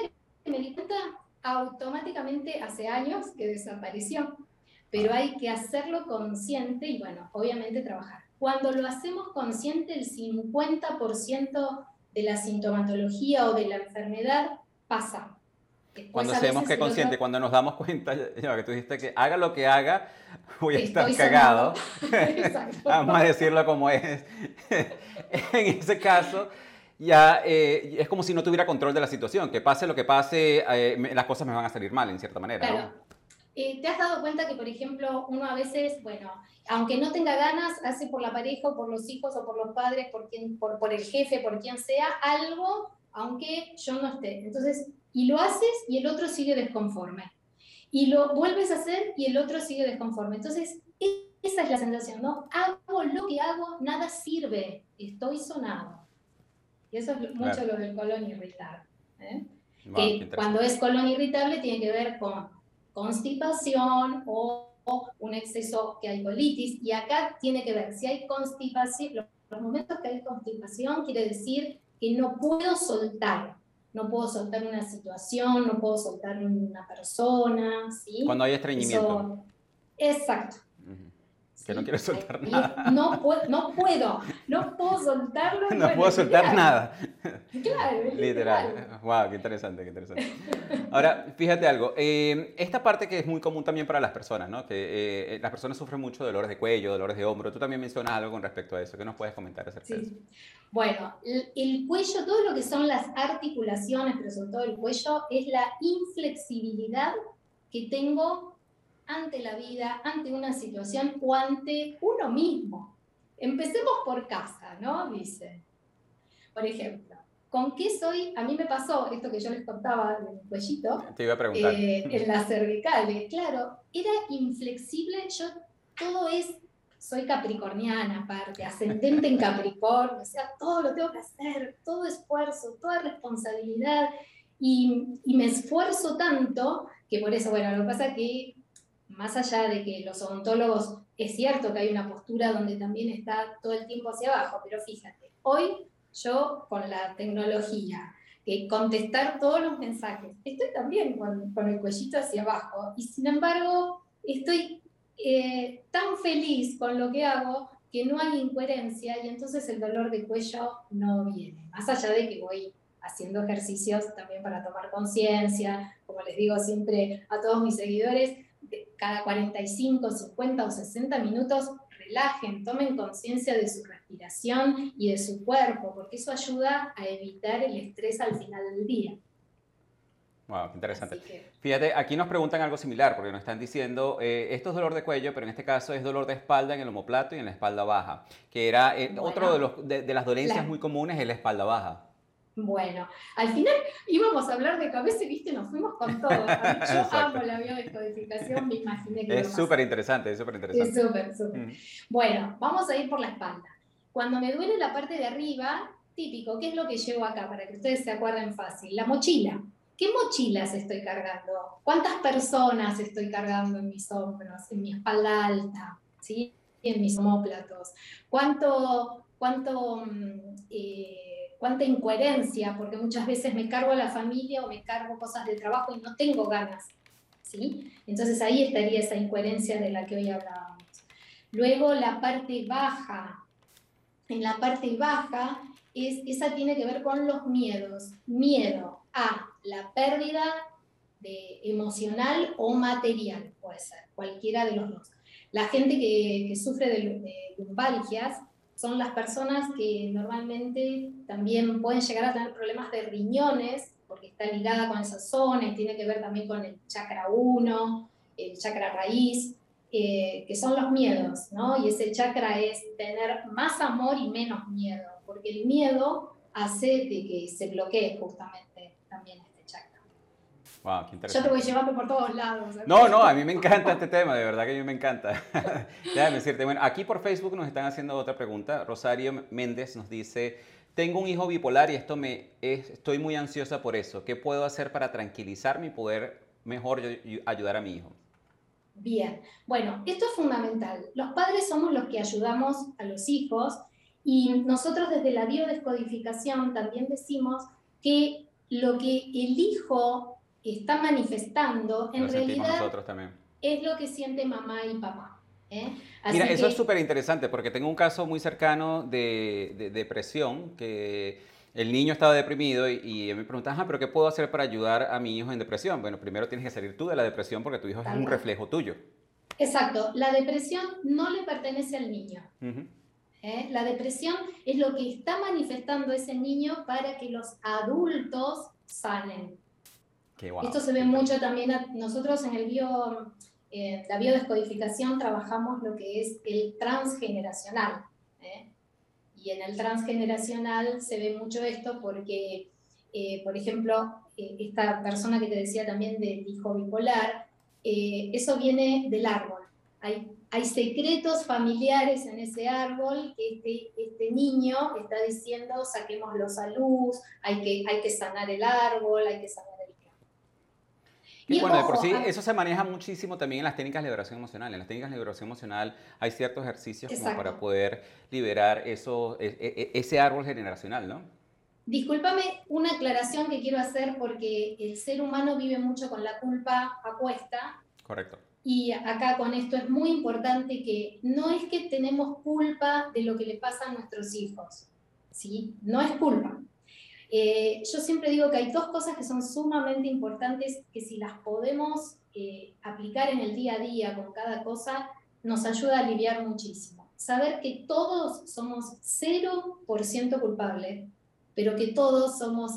que me di cuenta, automáticamente hace años que desapareció. Pero hay que hacerlo consciente y bueno, obviamente trabajar. Cuando lo hacemos consciente, el 50% de la sintomatología o de la enfermedad pasa. Cuando hacemos que consciente, cuando nos damos cuenta, ya que tú dijiste que haga lo que haga, voy a estar cagado. *laughs* *laughs* Vamos a decirlo como es. *laughs* en ese caso, ya eh, es como si no tuviera control de la situación. Que pase lo que pase, eh, las cosas me van a salir mal en cierta manera. Claro. Eh, ¿Te has dado cuenta que, por ejemplo, uno a veces, bueno, aunque no tenga ganas, hace por la pareja o por los hijos o por los padres, por, quien, por, por el jefe, por quien sea, algo, aunque yo no esté. Entonces, y lo haces y el otro sigue desconforme. Y lo vuelves a hacer y el otro sigue desconforme. Entonces, esa es la sensación, ¿no? Hago lo que hago, nada sirve, estoy sonado. Y eso es mucho lo del colon irritable. ¿eh? que cuando es colon irritable tiene que ver con constipación o, un exceso que hay colitis. Y acá tiene que ver, si hay constipación, los, momentos que hay constipación quiere decir que no puedo soltar. No puedo soltar una situación, no puedo soltar una persona. ¿sí? Cuando hay estreñimiento. exacto que no quiero soltar nada. No, puedo, no puedo, no puedo soltarlo. No puedo soltar nada. Claro, literal. Wow, qué interesante, qué interesante. Ahora, fíjate algo, eh, esta parte que es muy común también para las personas, ¿no? Que eh, las personas sufren mucho dolores de cuello, dolores de hombro. Tú también mencionas algo con respecto a eso. ¿Qué nos puedes comentar acerca de eso? Bueno, el cuello, todo lo que son las articulaciones, pero sobre todo el cuello, es la inflexibilidad que tengo ante la vida, ante una situación o ante uno mismo. Empecemos por casa, ¿no? Dice. Por ejemplo, ¿con qué soy? A mí me pasó esto que yo les contaba del cuellito. Te iba a preguntar. Eh, en las cervicales, claro, era inflexible. Yo todo es, soy capricorniana aparte, ascendente en Capricornio, o sea, todo lo tengo que hacer, todo esfuerzo, toda responsabilidad. Y, y me esfuerzo tanto que por eso, bueno, lo que pasa es que más allá de que los odontólogos, es cierto que hay una postura donde también está todo el tiempo hacia abajo, pero fíjate, hoy yo con la tecnología, que contestar todos los mensajes, estoy también con, con el cuellito hacia abajo y sin embargo estoy eh, tan feliz con lo que hago que no hay incoherencia y entonces el dolor de cuello no viene, más allá de que voy haciendo ejercicios también para tomar conciencia, como les digo siempre a todos mis seguidores, cada 45, 50 o 60 minutos relajen, tomen conciencia de su respiración y de su cuerpo, porque eso ayuda a evitar el estrés al final del día. Wow, qué interesante. Fíjate, aquí nos preguntan algo similar, porque nos están diciendo, eh, esto es dolor de cuello, pero en este caso es dolor de espalda en el homoplato y en la espalda baja, que era eh, otro de, los, de, las dolencias muy comunes es la espalda baja. Bueno, al final íbamos a hablar de cabeza y viste, nos fuimos con todo. Yo *laughs* amo la biodescodificación, me imaginé que Es súper interesante, es súper interesante. Es súper, súper. Bueno, vamos a ir por la espalda. Cuando me duele la parte de arriba, típico, ¿qué es lo que llevo acá? Para que ustedes se acuerden fácil. La mochila. ¿Qué mochilas estoy cargando? ¿Cuántas personas estoy cargando en mis hombros, en mi espalda alta, ¿sí? en mis homóplatos? ¿Cuánto, cuánto mm, eh, cuánta incoherencia, porque muchas veces me cargo a la familia o me cargo cosas de trabajo y no tengo ganas. ¿sí? Entonces ahí estaría esa incoherencia de la que hoy hablábamos. Luego la parte baja. En la parte baja, es, esa tiene que ver con los miedos. Miedo a la pérdida de emocional o material, puede ser, cualquiera de los dos. La gente que, sufre de, de lumbalgias son las personas que normalmente también pueden llegar a tener problemas de riñones, porque está ligada con esa zona y tiene que ver también con el chakra 1, el chakra raíz, eh, que son los miedos, ¿no? Y ese chakra es tener más amor y menos miedo, porque el miedo hace de que se bloquee justamente también Wow, qué interesante. Yo te voy llevando por todos lados. No, no, a mí me encanta este tema, de verdad que a mí me encanta. *laughs* Déjame decirte, bueno, aquí por Facebook nos están haciendo otra pregunta. Rosario Méndez nos dice, tengo un hijo bipolar y esto me estoy muy ansiosa por eso. ¿Qué puedo hacer para tranquilizarme y poder mejor ayudar a mi hijo? Bien, bueno, esto es fundamental. Los padres somos los que ayudamos a los hijos Y nosotros desde la biodescodificación también decimos que lo que el hijo está manifestando en realidad es lo que siente mamá y papá. ¿eh? Mira, eso es súper interesante porque tengo un caso muy cercano de, depresión que el niño estaba deprimido y, me preguntan, pero ¿qué puedo hacer para ayudar a mi hijo en depresión? Bueno, primero tienes que salir tú de la depresión porque tu hijo es un reflejo tuyo. Exacto, la depresión no le pertenece al niño. ¿eh? La depresión es lo que está manifestando ese niño para que los adultos salen. Esto se ve mucho también, nosotros en el bio, eh, la biodescodificación trabajamos lo que es el transgeneracional. ¿eh? Y en el transgeneracional se ve mucho esto porque, por ejemplo, esta persona que te decía también del hijo bipolar, eso viene del árbol. Hay hay secretos familiares en ese árbol que este, este, niño está diciendo, saquémoslos a luz, hay que, hay que sanar el árbol, hay que sanar Y, bueno, de por sí, eso se maneja muchísimo también en las técnicas de liberación emocional. En las técnicas de liberación emocional hay ciertos ejercicios como para poder liberar eso, e, e, e, ese árbol generacional, ¿no? Discúlpame una aclaración que quiero hacer porque el ser humano vive mucho con la culpa apuesta. Correcto y acá con esto es muy importante que no es que tenemos culpa de lo que le pasa a nuestros hijos, ¿sí? No es culpa. Eh, yo siempre digo que hay dos cosas que son sumamente importantes que si las podemos eh, aplicar en el día a día con cada cosa, nos ayuda a aliviar muchísimo. Saber que todos somos 0% culpables, pero que todos somos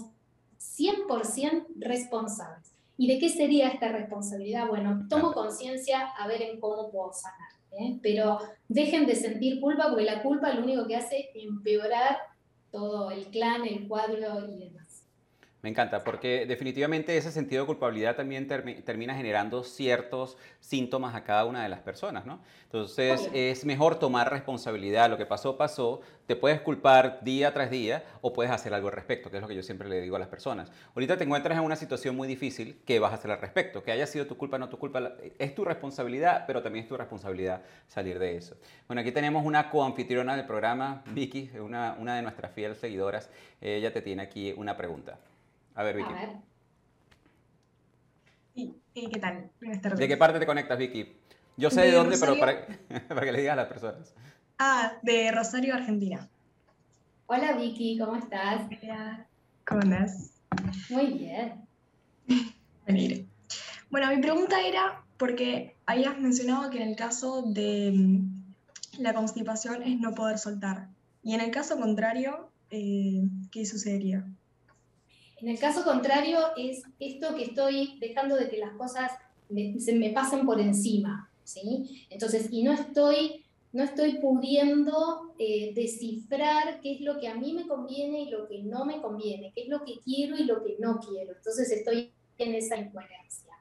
100% responsables. ¿Y de qué sería esta responsabilidad? Bueno, tomo conciencia a ver en cómo puedo sanar. ¿eh? Pero dejen de sentir culpa porque la culpa lo único que hace es empeorar todo el clan, el cuadro y. Me encanta, porque definitivamente ese sentido de culpabilidad también termina generando ciertos síntomas a cada una de las personas, ¿no? Entonces es mejor tomar responsabilidad. Lo que pasó, pasó. Te puedes culpar día tras día o puedes hacer algo al respecto, que es lo que yo siempre le digo a las personas. Ahorita te encuentras en una situación muy difícil, ¿qué vas a hacer al respecto? Que haya sido tu culpa o no tu culpa, es tu responsabilidad, pero también es tu responsabilidad salir de eso. Bueno, aquí tenemos una coanfitriona del programa, Vicky, una, una de nuestras fieles seguidoras. Ella te tiene aquí una pregunta. A ver, Vicky. A ver. ¿qué tal? ¿De qué parte te conectas, Vicky? Yo sé de, dónde, pero para, *laughs* para, que le digas a las personas. Ah, de Rosario, Argentina. Hola, Vicky, ¿cómo estás? Hola. ¿Cómo andas? Muy bien. *laughs* Venir. Bueno, mi pregunta era, porque habías mencionado que en el caso de mm, la constipación es no poder soltar. Y en el caso contrario, eh, ¿qué sucedería? En el caso contrario es esto que estoy dejando de que las cosas se me pasen por encima, ¿sí? Entonces, y no estoy, no estoy pudiendo eh, descifrar qué es lo que a mí me conviene y lo que no me conviene, qué es lo que quiero y lo que no quiero. Entonces estoy en esa incoherencia.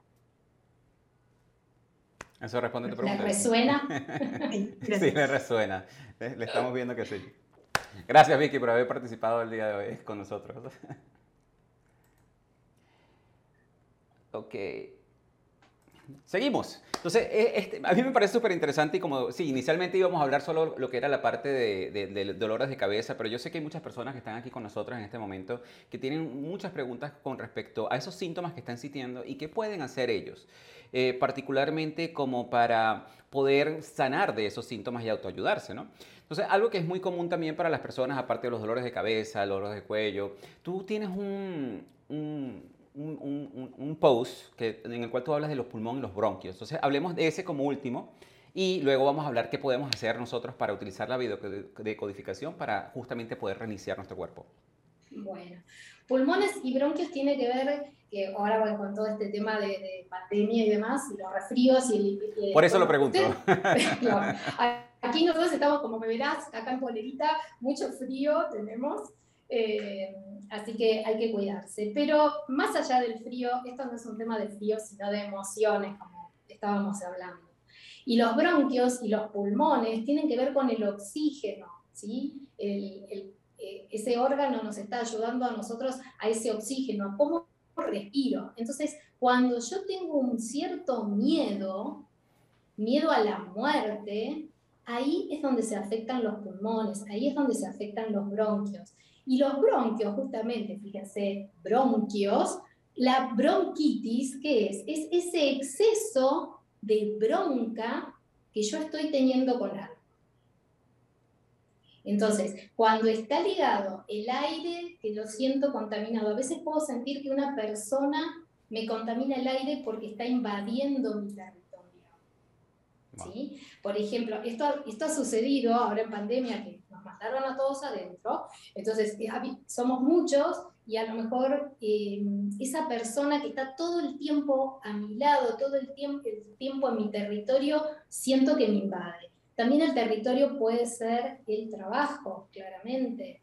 Eso responde a tu pregunta. ¿Le resuena? *laughs* sí, me resuena. Le estamos viendo que sí. Gracias, Vicky, por haber participado el día de hoy con nosotros. Ok. Seguimos. Entonces, e, este, a mí me parece súper interesante y como, sí, inicialmente íbamos a hablar solo lo que era la parte de, dolores de cabeza, pero yo sé que hay muchas personas que están aquí con nosotros en este momento que tienen muchas preguntas con respecto a esos síntomas que están sintiendo y qué pueden hacer ellos, eh, particularmente como para poder sanar de esos síntomas y autoayudarse, ¿no? Entonces, algo que es muy común también para las personas, aparte de los dolores de cabeza, los dolores de cuello, tú tienes un, post que, en el cual tú hablas de los pulmones y los bronquios. Entonces, hablemos de ese como último y luego vamos a hablar qué podemos hacer nosotros para utilizar la videocodificación para justamente poder reiniciar nuestro cuerpo. Bueno, pulmones y bronquios tiene que ver, que ahora con todo este tema de, pandemia y demás, los resfríos y el... Por eso lo pregunto. *laughs* aquí nosotros estamos, como me verás, acá en Polerita, mucho frío tenemos. Eh, así que hay que cuidarse. Pero más allá del frío, esto no es un tema de frío, sino de emociones, como estábamos hablando. Y los bronquios y los pulmones tienen que ver con el oxígeno, ¿sí? Eh, ese órgano nos está ayudando a nosotros a ese oxígeno, cómo respiro. Entonces, cuando yo tengo un cierto miedo, miedo a la muerte, ahí es donde se afectan los pulmones, ahí es donde se afectan los bronquios. Y los bronquios, justamente, fíjense, bronquios, la bronquitis, ¿qué es? Es ese exceso de bronca que yo estoy teniendo con algo. Entonces, cuando está ligado el aire, que lo siento contaminado, a veces puedo sentir que una persona me contamina el aire porque está invadiendo mi territorio. ¿sí? Por ejemplo, esto, esto ha sucedido ahora en pandemia, que nos mataron a todos adentro, entonces eh, somos muchos y a lo mejor eh, esa persona que está todo el tiempo a mi lado, todo el tiempo, el tiempo en mi territorio, siento que me invade. También el territorio puede ser el trabajo, claramente.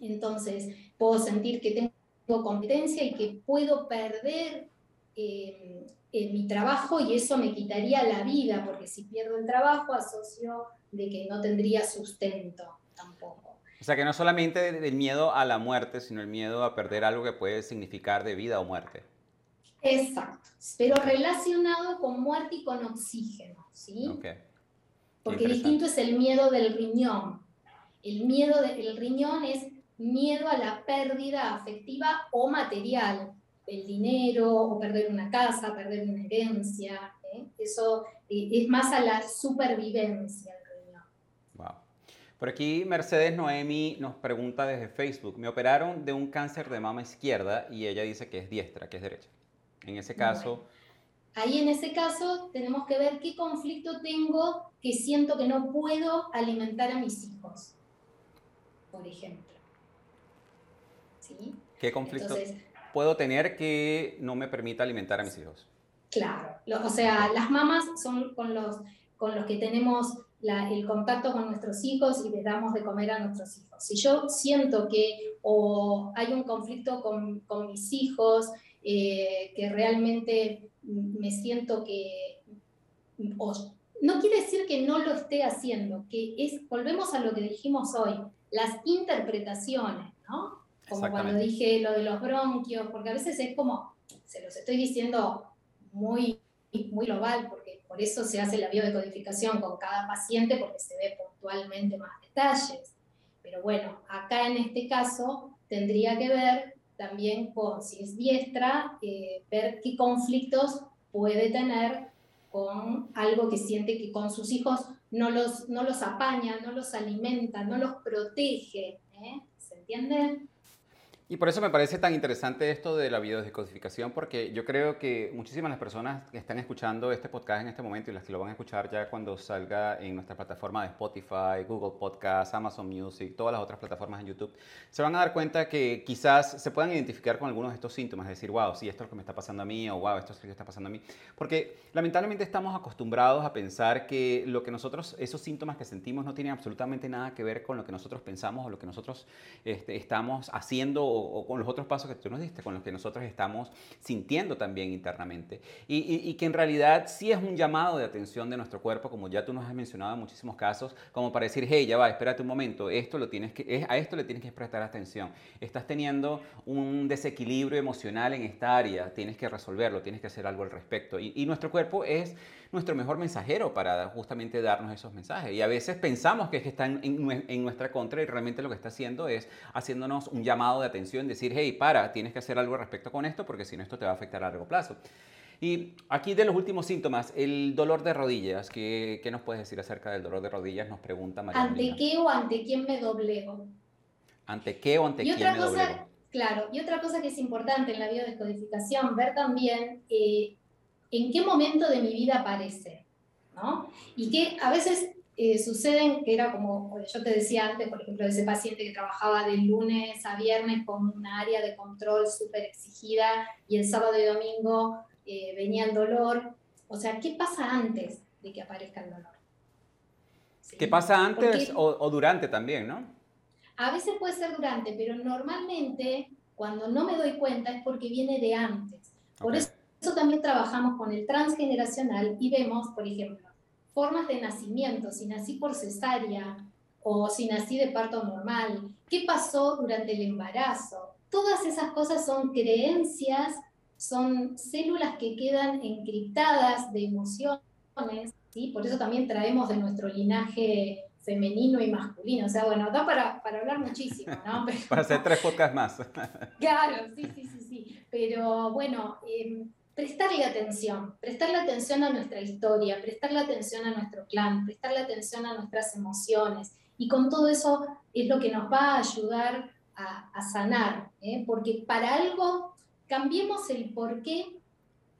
Entonces, puedo sentir que tengo competencia y que puedo perder eh, mi trabajo y eso me quitaría la vida, porque si pierdo el trabajo asocio de que no tendría sustento tampoco. O sea, que no solamente el miedo a la muerte, sino el miedo a perder algo que puede significar de vida o muerte. Exacto, pero relacionado con muerte y con oxígeno, ¿sí? Okay. Porque distinto es el miedo del riñón. El miedo del riñón es miedo a la pérdida afectiva o material, el dinero o perder una casa, perder una herencia. ¿eh? Eso eh, es más a la supervivencia. Por aquí Mercedes Noemi nos pregunta desde Facebook, me operaron de un cáncer de mama izquierda y ella dice que es diestra, que es derecha. En ese caso... Ahí en ese caso tenemos que ver qué conflicto tengo que siento que no puedo alimentar a mis hijos, por ejemplo. ¿Sí? ¿Qué conflicto puedo tener que no me permita alimentar a mis hijos? Claro, o sea, las mamás son con los, con los que tenemos el contacto con nuestros hijos y les damos de comer a nuestros hijos. Si yo siento que o hay un conflicto con, con mis hijos, eh, que realmente me siento que, no quiere decir que no lo esté haciendo, que es, volvemos a lo que dijimos hoy, las interpretaciones, ¿no? Como cuando dije lo de los bronquios, porque a veces es como, se los estoy diciendo muy, muy global, porque por eso se hace la biodecodificación con cada paciente, porque se ve puntualmente más detalles. Pero bueno, acá en este caso tendría que ver también con, si es diestra, eh, ver qué conflictos puede tener con algo que siente que con sus hijos no los, no los apaña, no los alimenta, no los protege. ¿eh? ¿Se entiende? Y por eso me parece tan interesante esto de la biodescodificación, porque yo creo que muchísimas las personas que están escuchando este podcast en este momento y las que lo van a escuchar ya cuando salga en nuestra plataforma de Spotify, Google Podcast, Amazon Music, todas las otras plataformas en YouTube, se van a dar cuenta que quizás se puedan identificar con algunos de estos síntomas, decir, wow, sí, esto es lo que me está pasando a mí, o wow, esto es lo que está pasando a mí. Porque lamentablemente estamos acostumbrados a pensar que lo que nosotros, esos síntomas que sentimos no tienen absolutamente nada que ver con lo que nosotros pensamos o lo que nosotros este, estamos haciendo con los otros pasos que tú nos diste, con los que nosotros estamos sintiendo también internamente. Y, que en realidad sí es un llamado de atención de nuestro cuerpo, como ya tú nos has mencionado en muchísimos casos, como para decir, hey, ya va, espérate un momento, esto lo tienes que, a esto le tienes que prestar atención. Estás teniendo un desequilibrio emocional en esta área, tienes que resolverlo, tienes que hacer algo al respecto. Y nuestro cuerpo es nuestro mejor mensajero para justamente darnos esos mensajes. Y a veces pensamos que, es que está en, nuestra contra y realmente lo que está haciendo es haciéndonos un llamado de atención, decir, hey, para, tienes que hacer algo al respecto con esto porque si no esto te va a afectar a largo plazo. Y aquí de los últimos síntomas, el dolor de rodillas. ¿Qué, qué nos puedes decir acerca del dolor de rodillas? Nos pregunta María. ¿Ante qué o ante quién me doblego? ¿Ante qué o ante quién me doblego? Claro, y otra cosa que es importante en la biodescodificación, ver también eh, en qué momento de mi vida aparece, ¿no? Y que a veces eh, suceden, que era como yo te decía antes, por ejemplo, de ese paciente que trabajaba de lunes a viernes con una área de control súper exigida y el sábado y domingo eh, venía el dolor. O sea, ¿qué pasa antes de que aparezca el dolor? ¿Qué pasa antes o, durante también, no? A veces puede ser durante, pero normalmente cuando no me doy cuenta es porque viene de antes. Por eso eso también trabajamos con el transgeneracional y vemos, por ejemplo, formas de nacimiento, si nací por cesárea o si nací de parto normal, qué pasó durante el embarazo. Todas esas cosas son creencias, son células que quedan encriptadas de emociones ¿sí? Por eso también traemos de nuestro linaje femenino y masculino. O sea, bueno, da para, para hablar muchísimo, ¿no? *laughs* para hacer tres podcasts más. *laughs* claro, sí, sí, sí, sí. Pero bueno, em, prestarle atención, prestarle atención a nuestra historia, prestarle atención a nuestro clan, prestarle atención a nuestras emociones. Y con todo eso es lo que nos va a ayudar a, sanar, ¿eh? porque para algo cambiemos el por qué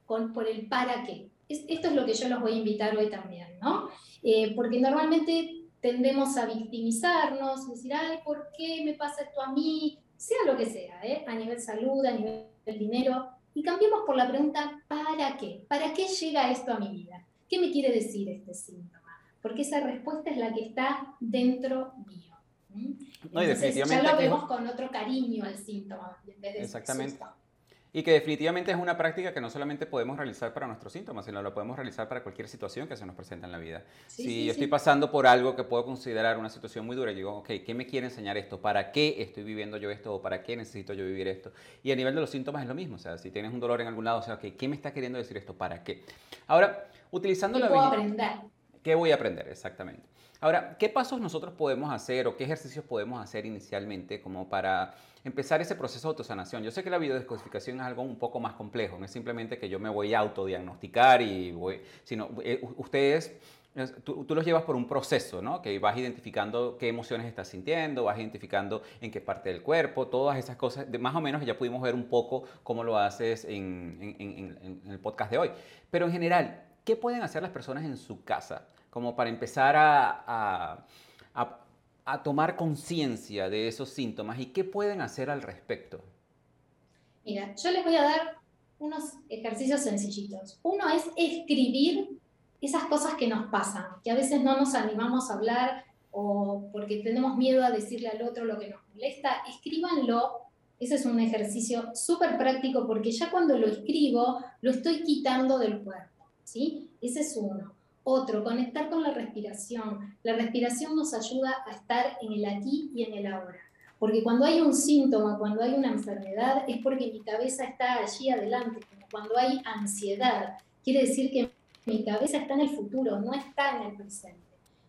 con, por el para qué. esto es lo que yo los voy a invitar hoy también, ¿no? Eh, porque normalmente tendemos a victimizarnos, decir, ay, ¿por qué me pasa esto a mí? Sea lo que sea, ¿eh? a nivel salud, a nivel dinero, y cambiemos por la pregunta, ¿para qué? ¿Para qué llega esto a mi vida? ¿Qué me quiere decir este síntoma? Porque esa respuesta es la que está dentro mío. No, y definitivamente ya lo vemos con otro cariño al síntoma. Exactamente. Y que definitivamente es una práctica que no solamente podemos realizar para nuestros síntomas, sino lo podemos realizar para cualquier situación que se nos presenta en la vida. si yo estoy pasando por algo que puedo considerar una situación muy dura, yo digo, ok, ¿qué me quiere enseñar esto? ¿Para qué estoy viviendo yo esto? ¿O para qué necesito yo vivir esto? Y a nivel de los síntomas es lo mismo. O sea, si tienes un dolor en algún lado, o sea, okay, ¿qué me está queriendo decir esto? ¿Para qué? Ahora, utilizando la... ¿Qué aprender? ¿Qué voy a aprender? Exactamente. Ahora, ¿qué pasos nosotros podemos hacer o qué ejercicios podemos hacer inicialmente como para empezar ese proceso de autosanación? Yo sé que la biodescodificación es algo un poco más complejo, no es simplemente que yo me voy a autodiagnosticar y voy, sino eh, ustedes Tú, los llevas por un proceso, ¿no? Que vas identificando qué emociones estás sintiendo, vas identificando en qué parte del cuerpo, todas esas cosas. De, más o menos ya pudimos ver un poco cómo lo haces en, el podcast de hoy. Pero en general, ¿qué pueden hacer las personas en su casa como para empezar a, a, tomar conciencia de esos síntomas y qué pueden hacer al respecto? Mira, yo les voy a dar unos ejercicios sencillitos. Uno es escribir esas cosas que nos pasan, que a veces no nos animamos a hablar o porque tenemos miedo a decirle al otro lo que nos molesta, escríbanlo. Ese es un ejercicio súper práctico porque ya cuando lo escribo, lo estoy quitando del cuerpo. ¿sí? Ese es uno. Otro, conectar con la respiración. La respiración nos ayuda a estar en el aquí y en el ahora. Porque cuando hay un síntoma, cuando hay una enfermedad, es porque mi cabeza está allí adelante. Cuando hay ansiedad, quiere decir que mi cabeza está en el futuro, no está en el presente.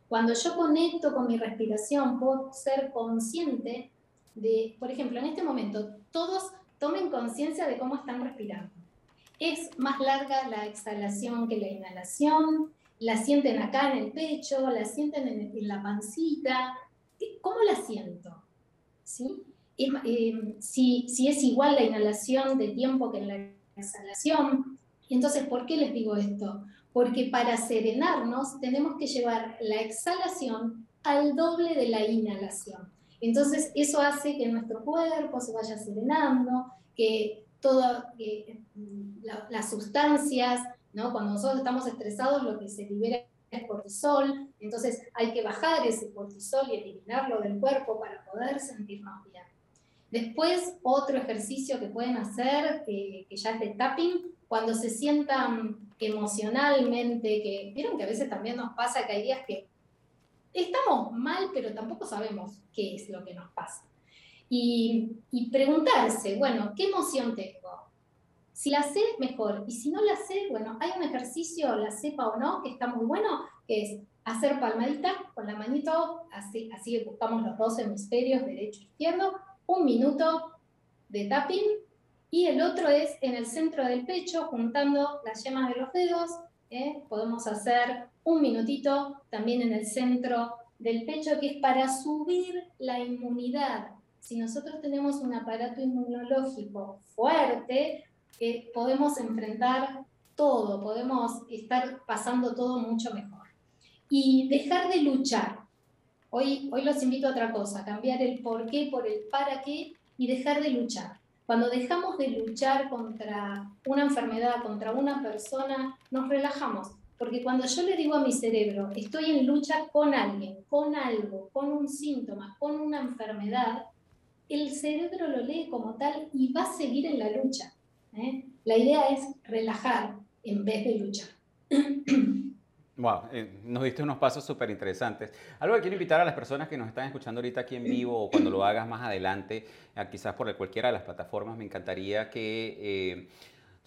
Cuando yo conecto con mi respiración, puedo ser consciente de, por ejemplo, en este momento, todos tomen conciencia de cómo están respirando. Es más larga la exhalación que la inhalación, la sienten acá en el pecho, la sienten en, la pancita. ¿Cómo la siento? ¿Sí? Eh, si, si es igual la inhalación de tiempo que en la exhalación. Entonces, ¿por qué les digo esto? Porque para serenarnos tenemos que llevar la exhalación al doble de la inhalación. Entonces, eso hace que nuestro cuerpo se vaya serenando, que todas las sustancias cuando nosotros estamos estresados, lo que se libera es cortisol, entonces hay que bajar ese cortisol y eliminarlo del cuerpo para poder sentirnos bien. Después, otro ejercicio que pueden hacer, que ya es de tapping, cuando se sientan emocionalmente, que vieron que a veces también nos pasa que hay días que estamos mal, pero tampoco sabemos qué es lo que nos pasa. Y, y preguntarse, bueno, ¿qué emoción tengo? Si la sé, mejor. Y si no la sé, bueno, hay un ejercicio, la sepa o no, que está muy bueno, que es hacer palmadita con la manito, así, así buscamos los dos hemisferios, derecho e izquierdo, un minuto de tapping y el otro es en el centro del pecho, juntando las yemas de los dedos. ¿eh? Podemos hacer un minutito también en el centro del pecho, que es para subir la inmunidad. Si nosotros tenemos un aparato inmunológico fuerte, que podemos enfrentar todo, podemos estar pasando todo mucho mejor. Y dejar de luchar. Hoy, hoy los invito a otra cosa, cambiar el por qué por el para qué y dejar de luchar. Cuando dejamos de luchar contra una enfermedad, contra una persona, nos relajamos. Porque cuando yo le digo a mi cerebro, estoy en lucha con alguien, con algo, con un síntoma, con una enfermedad, el cerebro lo lee como tal y va a seguir en la lucha. ¿Eh? La idea es relajar en vez de luchar. Wow, eh, nos diste unos pasos súper interesantes. Algo que quiero invitar a las personas que nos están escuchando ahorita aquí en vivo o cuando lo hagas más adelante, quizás por cualquiera de las plataformas, me encantaría que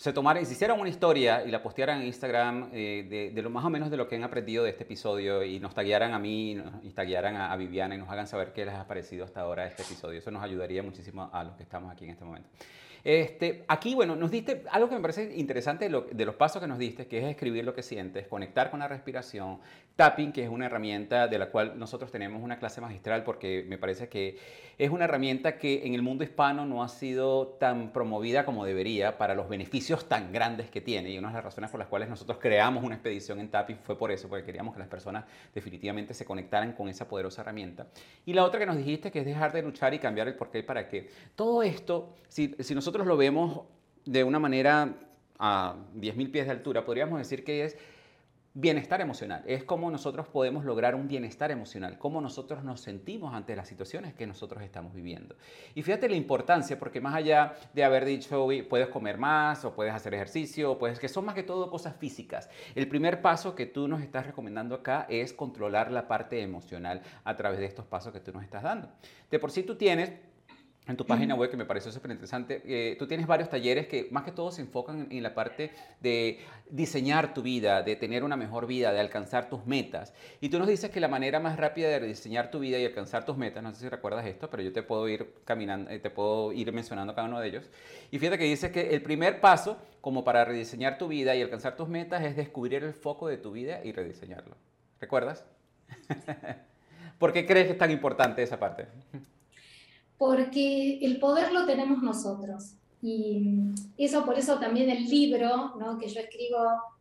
se tomaran, si hicieran una historia y la postearan en Instagram eh, de, lo más o menos de lo que han aprendido de este episodio y nos taguearan a mí y taguearan a, a, Viviana y nos hagan saber qué les ha parecido hasta ahora este episodio. Eso nos ayudaría muchísimo a los que estamos aquí en este momento. Este, aquí, bueno, nos diste algo que me parece interesante de, los pasos que nos diste, que es escribir lo que sientes, conectar con la respiración, tapping, que es una herramienta de la cual nosotros tenemos una clase magistral porque me parece que es una herramienta que en el mundo hispano no ha sido tan promovida como debería para los beneficios tan grandes que tiene. Y una de las razones por las cuales nosotros creamos una expedición en tapping fue por eso, porque queríamos que las personas definitivamente se conectaran con esa poderosa herramienta. Y la otra que nos dijiste que es dejar de luchar y cambiar el porqué para qué. Todo esto, si, si nosotros nosotros lo vemos de una manera a 10.000 pies de altura, podríamos decir que es bienestar emocional. Es cómo nosotros podemos lograr un bienestar emocional, cómo nosotros nos sentimos ante las situaciones que nosotros estamos viviendo. Y fíjate la importancia, porque más allá de haber dicho, puedes comer más o puedes hacer ejercicio, pues que son más que todo cosas físicas. El primer paso que tú nos estás recomendando acá es controlar la parte emocional a través de estos pasos que tú nos estás dando. De por sí tú tienes en tu página web, que me pareció súper interesante, eh, tú tienes varios talleres que más que todo se enfocan en, la parte de diseñar tu vida, de tener una mejor vida, de alcanzar tus metas. Y tú nos dices que la manera más rápida de diseñar tu vida y alcanzar tus metas, no sé si recuerdas esto, pero yo te puedo ir caminando, eh, te puedo ir mencionando cada uno de ellos. Y fíjate que dices que el primer paso como para rediseñar tu vida y alcanzar tus metas es descubrir el foco de tu vida y rediseñarlo. ¿Recuerdas? *laughs* ¿Por qué crees que es tan importante esa parte? Porque el poder lo tenemos nosotros. Y eso por eso también el libro ¿no? que yo escribo,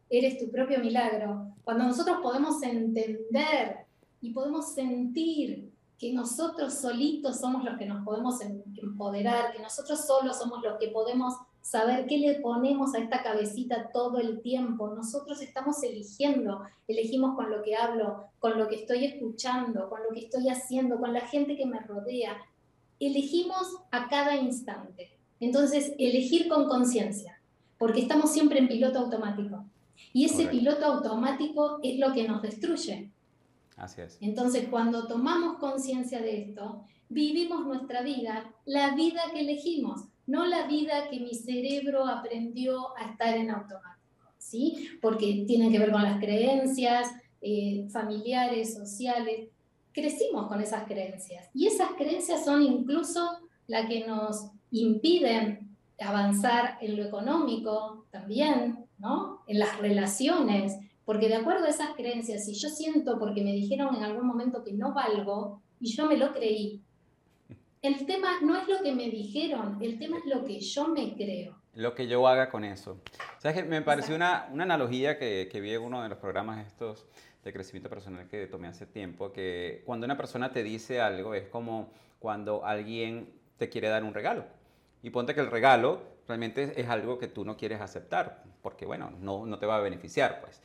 Eres tu propio milagro, cuando nosotros podemos entender y podemos sentir que nosotros solitos somos los que nos podemos em, empoderar, que nosotros solos somos los que podemos saber qué le ponemos a esta cabecita todo el tiempo. Nosotros estamos eligiendo, elegimos con lo que hablo, con lo que estoy escuchando, con lo que estoy haciendo, con la gente que me rodea elegimos a cada instante. Entonces, elegir con conciencia, porque estamos siempre en piloto automático. Y ese piloto automático es lo que nos destruye. Así es. Entonces, cuando tomamos conciencia de esto, vivimos nuestra vida, la vida que elegimos, no la vida que mi cerebro aprendió a estar en automático, ¿sí? Porque tienen que ver con las creencias eh, familiares, sociales crecimos con esas creencias. Y esas creencias son incluso las que nos impiden avanzar en lo económico también, ¿no? En las relaciones, porque de acuerdo a esas creencias, si yo siento porque me dijeron en algún momento que no valgo y yo me lo creí, el tema no es lo que me dijeron, el tema es lo que yo me creo. Lo que yo haga con eso. ¿Sabes que Me pareció una, una analogía que, que vi en uno de los programas estos de crecimiento personal que tomé hace tiempo, que cuando una persona te dice algo es como cuando alguien te quiere dar un regalo. Y ponte que el regalo realmente es algo que tú no quieres aceptar, porque bueno, no, no te va a beneficiar, pues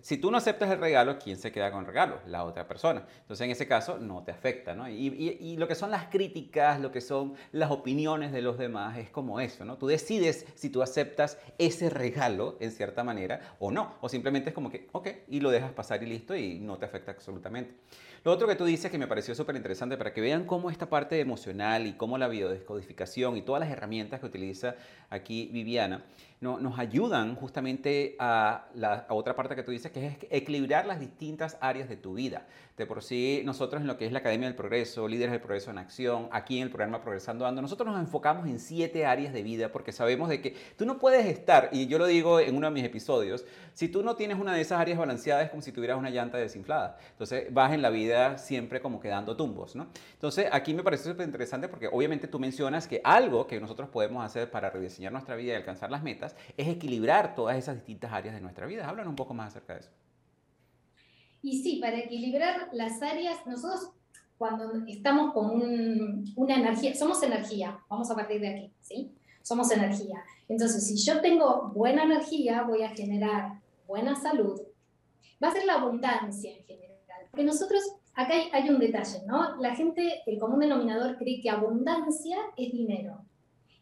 si tú no aceptas el regalo, ¿quién se queda con el regalo? La otra persona. Entonces, en ese caso, no te afecta, ¿no? Y, lo que son las críticas, lo que son las opiniones de los demás, es como eso, ¿no? Tú decides si tú aceptas ese regalo, en cierta manera, o no. O simplemente es como que, ok, y lo dejas pasar y listo, y no te afecta absolutamente. Lo otro que tú dices que me pareció súper interesante para que vean cómo esta parte emocional y cómo la biodescodificación y todas las herramientas que utiliza aquí Viviana, no, nos ayudan justamente a la otra parte que tú dices, que es equilibrar las distintas áreas de tu vida. De por sí, nosotros en lo que es la Academia del Progreso, Líderes del Progreso en Acción, aquí en el programa Progresando Ando, nosotros nos enfocamos en siete áreas de vida porque sabemos de que tú no puedes estar, y yo lo digo en uno de mis episodios, si tú no tienes una de esas áreas balanceadas es como si tuvieras una llanta desinflada. Entonces vas en la vida siempre como quedando tumbos, ¿no? Entonces aquí me parece súper interesante porque obviamente tú mencionas que algo que nosotros podemos hacer para rediseñar nuestra vida y alcanzar las metas es equilibrar todas esas distintas áreas de nuestra vida. Háblanos un poco más acerca de eso. Y sí, para equilibrar las áreas, nosotros cuando estamos con una energía, somos energía, vamos a partir de aquí, ¿sí? Somos energía. Entonces, si yo tengo buena energía, voy a generar buena salud. Va a ser la abundancia en general. Porque nosotros, acá hay, hay un detalle, ¿no? La gente, el común denominador cree que abundancia es dinero.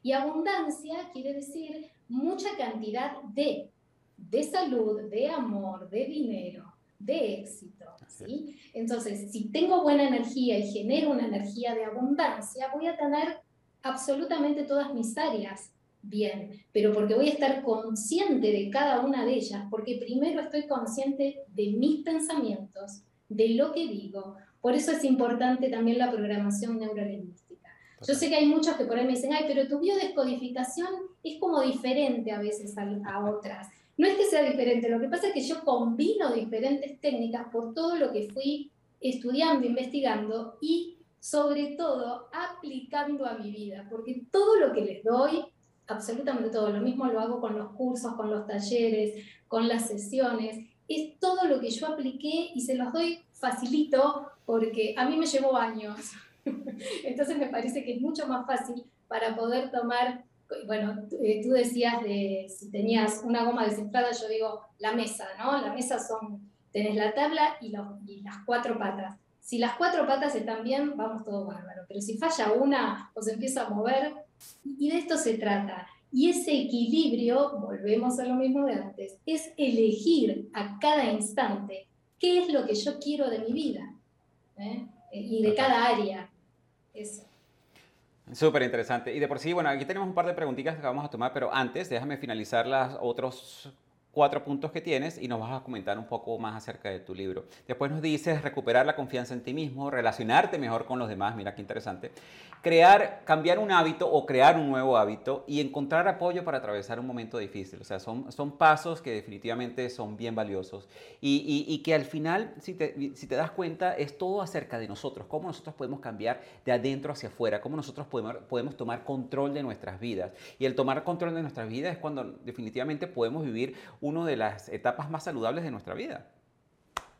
Y abundancia quiere decir mucha cantidad de, de salud, de amor, de dinero, de éxito. ¿sí? Entonces, si tengo buena energía y genero una energía de abundancia, voy a tener absolutamente todas mis áreas bien, pero porque voy a estar consciente de cada una de ellas, porque primero estoy consciente de mis pensamientos, de lo que digo. Por eso es importante también la programación neurolingüística. Yo sé que hay muchos que por ahí me dicen, ay, pero tu biodescodificación es como diferente a veces a, a otras. No es que sea diferente, lo que pasa es que yo combino diferentes técnicas por todo lo que fui estudiando, investigando y sobre todo aplicando a mi vida, porque todo lo que les doy, absolutamente todo, lo mismo lo hago con los cursos, con los talleres, con las sesiones, es todo lo que yo apliqué y se los doy facilito porque a mí me llevó años. *laughs* Entonces me parece que es mucho más fácil para poder tomar, bueno, eh, tú decías de si tenías una goma descifrada, yo digo la mesa, ¿no? La mesa son, tenés la tabla y, y las cuatro patas. Si las cuatro patas están bien, vamos todo bárbaro, pero si falla una o se empieza a mover, y de esto se trata. Y ese equilibrio, volvemos a lo mismo de antes, es elegir a cada instante qué es lo que yo quiero de mi vida ¿eh? y de cada área. Eso. Súper interesante. Y de por sí, bueno, aquí tenemos un par de preguntitas que vamos a tomar, pero antes déjame finalizar las otros cuatro puntos que tienes y nos vas a comentar un poco más acerca de tu libro. Después nos dices recuperar la confianza en ti mismo, relacionarte mejor con los demás, mira qué interesante crear, cambiar un hábito o crear un nuevo hábito y encontrar apoyo para atravesar un momento difícil. O sea, son, son pasos que definitivamente son bien valiosos y, y, que al final, si te, si te, das cuenta, es todo acerca de nosotros, cómo nosotros podemos cambiar de adentro hacia afuera, cómo nosotros podemos, podemos tomar control de nuestras vidas. Y el tomar control de nuestras vidas es cuando definitivamente podemos vivir una de las etapas más saludables de nuestra vida.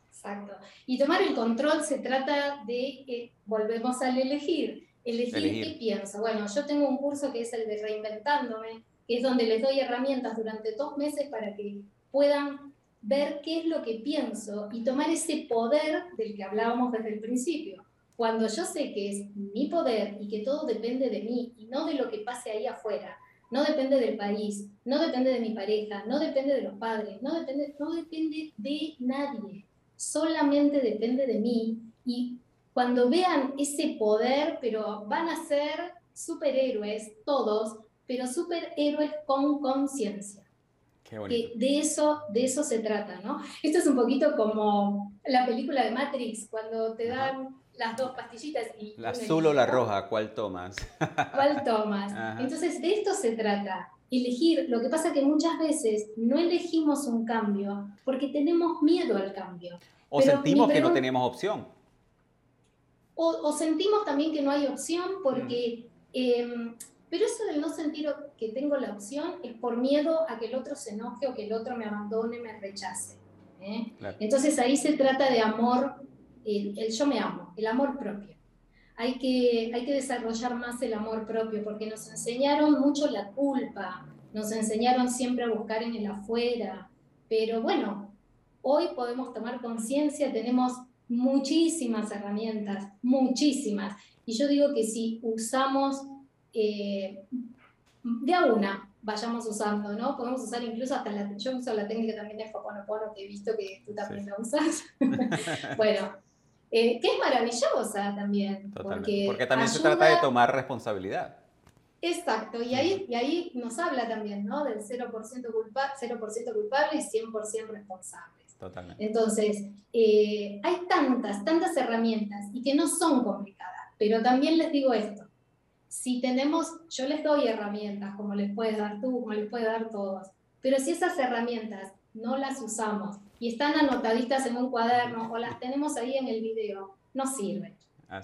Exacto. Y tomar el control se trata de, que volvemos al elegir, Elegir, qué pienso. Bueno, yo tengo un curso que es el de Reinventándome, que es donde les doy herramientas durante dos meses para que puedan ver qué es lo que pienso y tomar ese poder del que hablábamos desde el principio. Cuando yo sé que es mi poder y que todo depende de mí y no de lo que pase ahí afuera, no depende del país, no depende de mi pareja, no depende de los padres, no depende, no depende de nadie, solamente depende de mí y cuando vean ese poder, pero van a ser superhéroes todos, pero superhéroes con conciencia. Que de eso, de eso se trata, ¿no? Esto es un poquito como la película de Matrix, cuando te dan las dos pastillitas y... La azul o la roja, ¿cuál tomas? *laughs* ¿Cuál tomas? Entonces, de esto se trata, elegir. Lo que pasa que muchas veces no elegimos un cambio porque tenemos miedo al cambio. O sentimos que no tenemos opción o, sentimos también que no hay opción porque, em, pero eso del no sentir que tengo la opción es por miedo a que el otro se enoje o que el otro me abandone, me rechace. ¿eh? Entonces ahí se trata de amor, el, yo me amo, el amor propio. Hay que, hay que desarrollar más el amor propio porque nos enseñaron mucho la culpa, nos enseñaron siempre a buscar en el afuera, pero bueno, hoy podemos tomar conciencia, tenemos muchísimas herramientas, muchísimas. Y yo digo que si usamos eh, de a una, vayamos usando, ¿no? Podemos usar incluso hasta la, yo uso la técnica también de Hoponopono, que he visto que tú también la usas. *laughs* bueno, eh, que es maravillosa también. Porque, porque también se trata de tomar responsabilidad. Exacto, y ahí, y ahí nos habla también, ¿no? Del 0%, culpa, 0 culpable y 100% responsable. Entonces, eh, hay tantas, tantas herramientas y que no son complicadas, pero también les digo esto, si tenemos, yo les doy herramientas como les puedes dar tú, como les puede dar todos, pero si esas herramientas no las usamos y están anotaditas en un cuaderno o las tenemos ahí en el video, no sirven.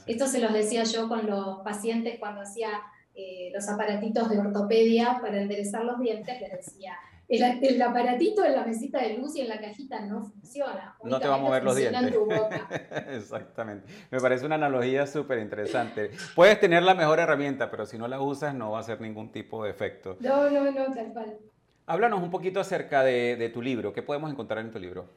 Esto se los decía yo con los pacientes cuando hacía eh, los aparatitos de ortopedia para enderezar los dientes, les decía, el, aparatito en la mesita de luz y en la cajita no funciona. No te va a mover los dientes. *laughs* Exactamente. Me parece una analogía súper interesante. Puedes tener la mejor herramienta, pero si no la usas no va a hacer ningún tipo de efecto. No, no, no, tal cual. Háblanos un poquito acerca de, tu libro. ¿Qué podemos encontrar en tu libro?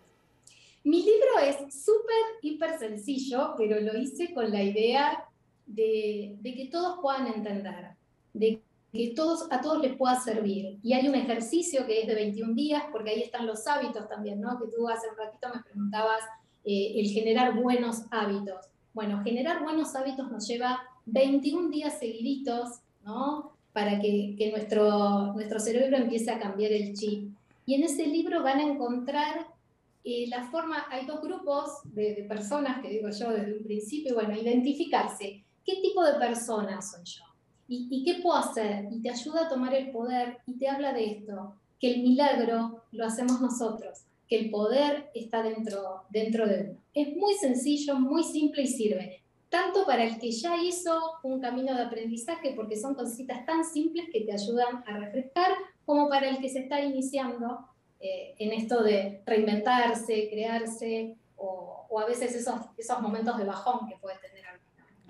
Mi libro es súper, hiper sencillo, pero lo hice con la idea de, que todos puedan entender, de que todos, a todos les pueda servir. Y hay un ejercicio que es de 21 días, porque ahí están los hábitos también, ¿no? Que tú hace un ratito me preguntabas eh, el generar buenos hábitos. Bueno, generar buenos hábitos nos lleva 21 días seguiditos, ¿no? Para que, nuestro, nuestro cerebro empiece a cambiar el chip. Y en ese libro van a encontrar eh, la forma, hay dos grupos de, de, personas, que digo yo desde un principio, bueno, identificarse. ¿Qué tipo de persona soy yo? ¿Y, ¿Y qué puedo hacer? Y te ayuda a tomar el poder y te habla de esto, que el milagro lo hacemos nosotros, que el poder está dentro, dentro de uno. Es muy sencillo, muy simple y sirve tanto para el que ya hizo un camino de aprendizaje, porque son cositas tan simples que te ayudan a refrescar, como para el que se está iniciando eh, en esto de reinventarse, crearse, o, o, a veces esos, esos momentos de bajón que puede tener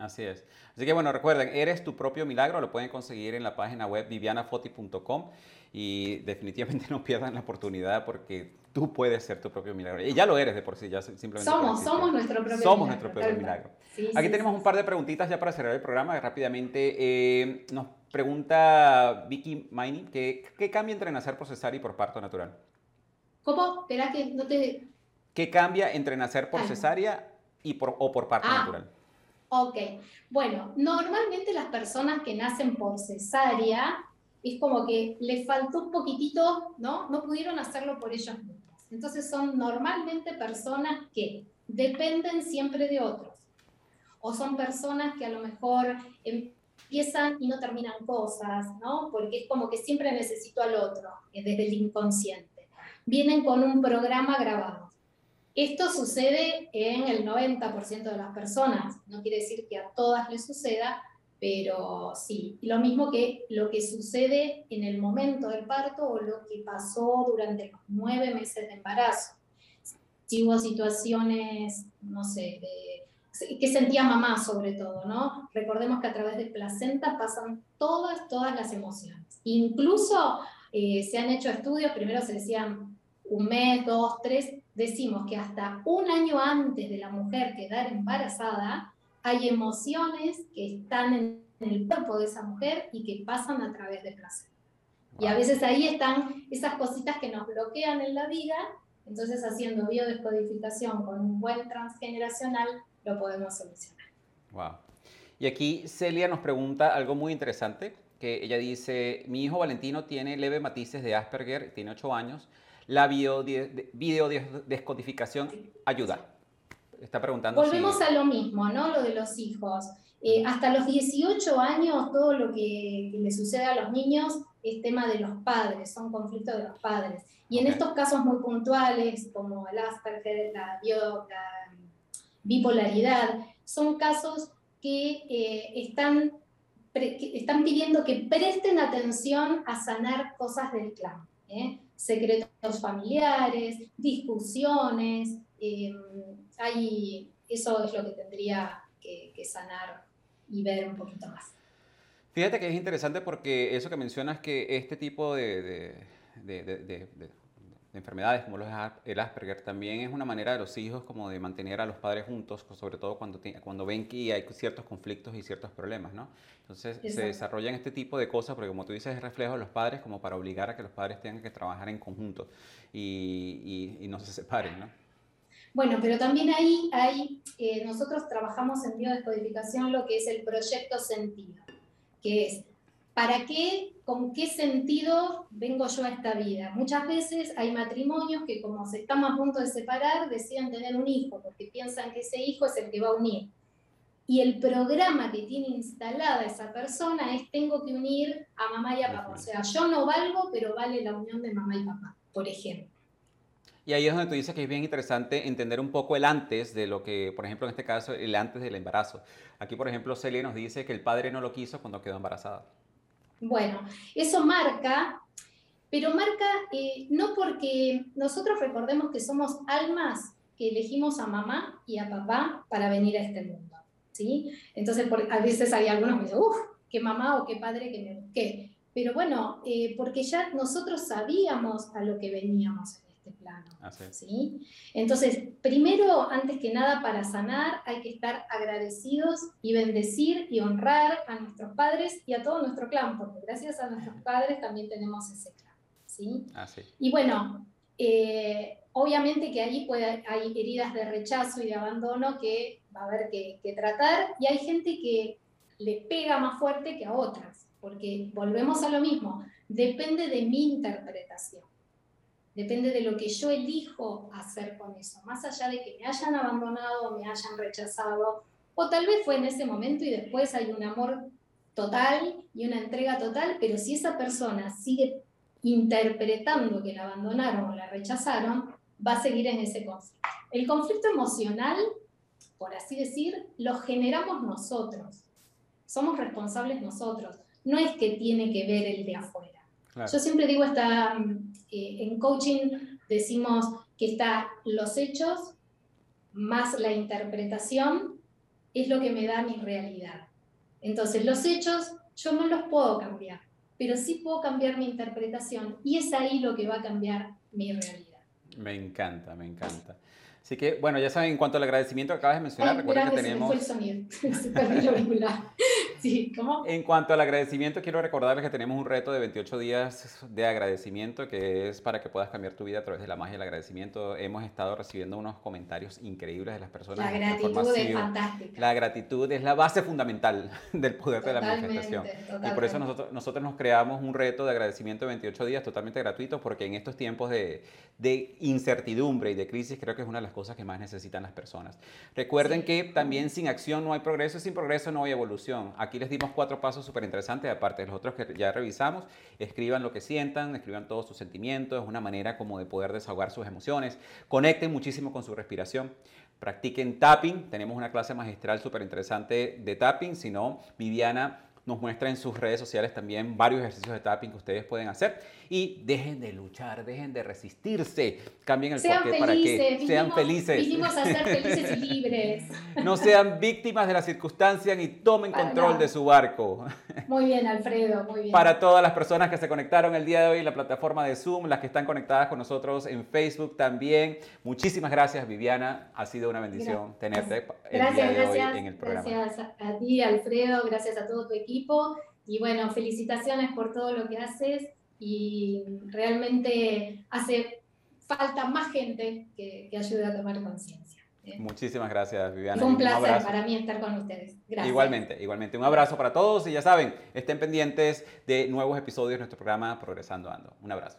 Así es. Así que bueno, recuerden, eres tu propio milagro, lo pueden conseguir en la página web vivianafoti.com y definitivamente *laughs* no pierdan la oportunidad porque tú puedes ser tu propio milagro. Y ya lo eres de por sí, ya simplemente. Somos, somos nuestro propio somos milagro. Somos nuestro propio milagro. Aquí tenemos un par de preguntitas ya para cerrar el programa rápidamente. Eh, nos pregunta Vicky Maini, ¿qué, ¿qué cambia entre nacer por cesárea y por parto natural? ¿Cómo? Espera que no te... ¿Qué cambia entre nacer por cesárea y por, o por parto ah. natural? Ok, bueno, normalmente las personas que nacen por cesárea es como que les faltó un poquitito, ¿no? No pudieron hacerlo por ellos mismos. Entonces son normalmente personas que dependen siempre de otros. O son personas que a lo mejor empiezan y no terminan cosas, ¿no? Porque es como que siempre necesito al otro, desde el inconsciente. Vienen con un programa grabado. Esto sucede en el 90% de las personas, no quiere decir que a todas les suceda, pero sí, lo mismo que lo que sucede en el momento del parto o lo que pasó durante los nueve meses de embarazo. Si hubo situaciones, no sé, de, que sentía mamá sobre todo, ¿no? Recordemos que a través de placenta pasan todas, todas las emociones. Incluso eh, se han hecho estudios, primero se decían un mes, dos, tres, decimos que hasta un año antes de la mujer quedar embarazada, hay emociones que están en el cuerpo de esa mujer y que pasan a través de placer. Y a veces ahí están esas cositas que nos bloquean en la vida, entonces haciendo biodescodificación con un buen transgeneracional lo podemos solucionar. Wow. Y aquí Celia nos pregunta algo muy interesante, que ella dice, mi hijo Valentino tiene leve matices de Asperger, tiene 8 años, la videodescodificación ayuda. Está preguntando. Volvemos a lo mismo, ¿no? Lo de los hijos. Eh, hasta los 18 años, todo lo que, le sucede a los niños es tema de los padres, son conflictos de los padres. Y en estos casos muy puntuales, como el Asperger, la, bipolaridad, son casos que eh, están, están pidiendo que presten atención a sanar cosas del clan. ¿eh? secretos familiares, discusiones, eh, eso es lo que tendría que, sanar y ver un poquito más. Fíjate que es interesante porque eso que mencionas que este tipo de enfermedades como el Asperger también es una manera de los hijos como de mantener a los padres juntos, sobre todo cuando, cuando ven que hay ciertos conflictos y ciertos problemas, ¿no? Entonces se desarrollan este tipo de cosas porque como tú dices es reflejo de los padres como para obligar a que los padres tengan que trabajar en conjunto y, y, no se separen, ¿no? Bueno, pero también ahí hay, eh, nosotros trabajamos en biodescodificación lo que es el proyecto sentido, que es ¿Para qué, con qué sentido vengo yo a esta vida? Muchas veces hay matrimonios que como se están a punto de separar, deciden tener un hijo porque piensan que ese hijo es el que va a unir. Y el programa que tiene instalada esa persona es tengo que unir a mamá y a papá. O sea, yo no valgo, pero vale la unión de mamá y papá, por ejemplo. Y ahí es donde tú dices que es bien interesante entender un poco el antes de lo que, por ejemplo, en este caso, el antes del embarazo. Aquí, por ejemplo, Celia nos dice que el padre no lo quiso cuando quedó embarazada. Bueno, eso marca, pero marca eh, no porque nosotros recordemos que somos almas que elegimos a mamá y a papá para venir a este mundo, ¿sí? Entonces, a veces hay algunos que dicen, uff, qué mamá o qué padre que. Pero bueno, eh, porque ya nosotros sabíamos a lo que veníamos este plano. ¿sí? Entonces, primero, antes que nada, para sanar hay que estar agradecidos y bendecir y honrar a nuestros padres y a todo nuestro clan, porque gracias a nuestros padres también tenemos ese clan. ¿sí? Y bueno, eh, obviamente que ahí puede, hay heridas de rechazo y de abandono que va a haber que, que tratar y hay gente que le pega más fuerte que a otras. porque volvemos a lo mismo, depende de mi interpretación, depende de lo que yo elijo hacer con eso, más allá de que me hayan abandonado, me hayan rechazado, o tal vez fue en ese momento y después hay un amor total y una entrega total, pero si esa persona sigue interpretando que la abandonaron o la rechazaron, va a seguir en ese conflicto. El conflicto emocional, por así decir, lo generamos nosotros. Somos responsables nosotros. No es que tiene que ver el de afuera. Yo siempre digo, esta, eh, en coaching decimos que está los hechos más la interpretación es lo que me da mi realidad. Entonces, los hechos yo no los puedo cambiar, pero sí puedo cambiar mi interpretación y es ahí lo que va a cambiar mi realidad. Me encanta, me encanta. Así que, bueno, ya saben, en cuanto al agradecimiento que acabas de mencionar, recuerden que tenemos... *laughs* Sí, ¿cómo? En cuanto al agradecimiento, quiero recordarles que tenemos un reto de 28 días de agradecimiento, que es para que puedas cambiar tu vida a través de la magia del agradecimiento. Hemos estado recibiendo unos comentarios increíbles de las personas. La gratitud es fantástica. La gratitud es la base fundamental *laughs* del poder de la manifestación. Y por eso nosotros, nosotros nos creamos un reto de agradecimiento de 28 días totalmente gratuito, porque en estos tiempos de, de incertidumbre y de crisis creo que es una de las cosas que más necesitan las personas. Recuerden que también sin acción no hay progreso y sin progreso no hay evolución. Aquí les dimos cuatro pasos súper interesantes, aparte de los otros que ya revisamos. Escriban lo que sientan, escriban todos sus sentimientos, es una manera como de poder desahogar sus emociones. Conecten muchísimo con su respiración. Practiquen tapping, tenemos una clase magistral súper interesante de tapping, si no, Viviana nos muestra en sus redes sociales también varios ejercicios de tapping que ustedes pueden hacer. Y dejen de luchar, dejen de resistirse, cambien el sean porqué para que sean felices. Vinimos a ser felices y *laughs* libres. No sean víctimas de las circunstancias ni tomen control de su barco. Muy bien, Alfredo, muy bien. Para todas las personas que se conectaron el día de hoy en la plataforma de Zoom, las que están conectadas con nosotros en Facebook también. Muchísimas gracias, Viviana. Ha sido una bendición tenerte el día de hoy en el programa. Gracias a ti, Alfredo. Gracias a todo tu equipo. Y bueno, felicitaciones por todo lo que haces y realmente hace falta más gente que, que ayude a tomar conciencia. Muchísimas gracias, Viviana. Fue un placer para mí estar con ustedes. Gracias. Igualmente, igualmente. Un abrazo para todos y ya saben, estén pendientes de nuevos episodios de nuestro programa Progresando Ando. Un abrazo.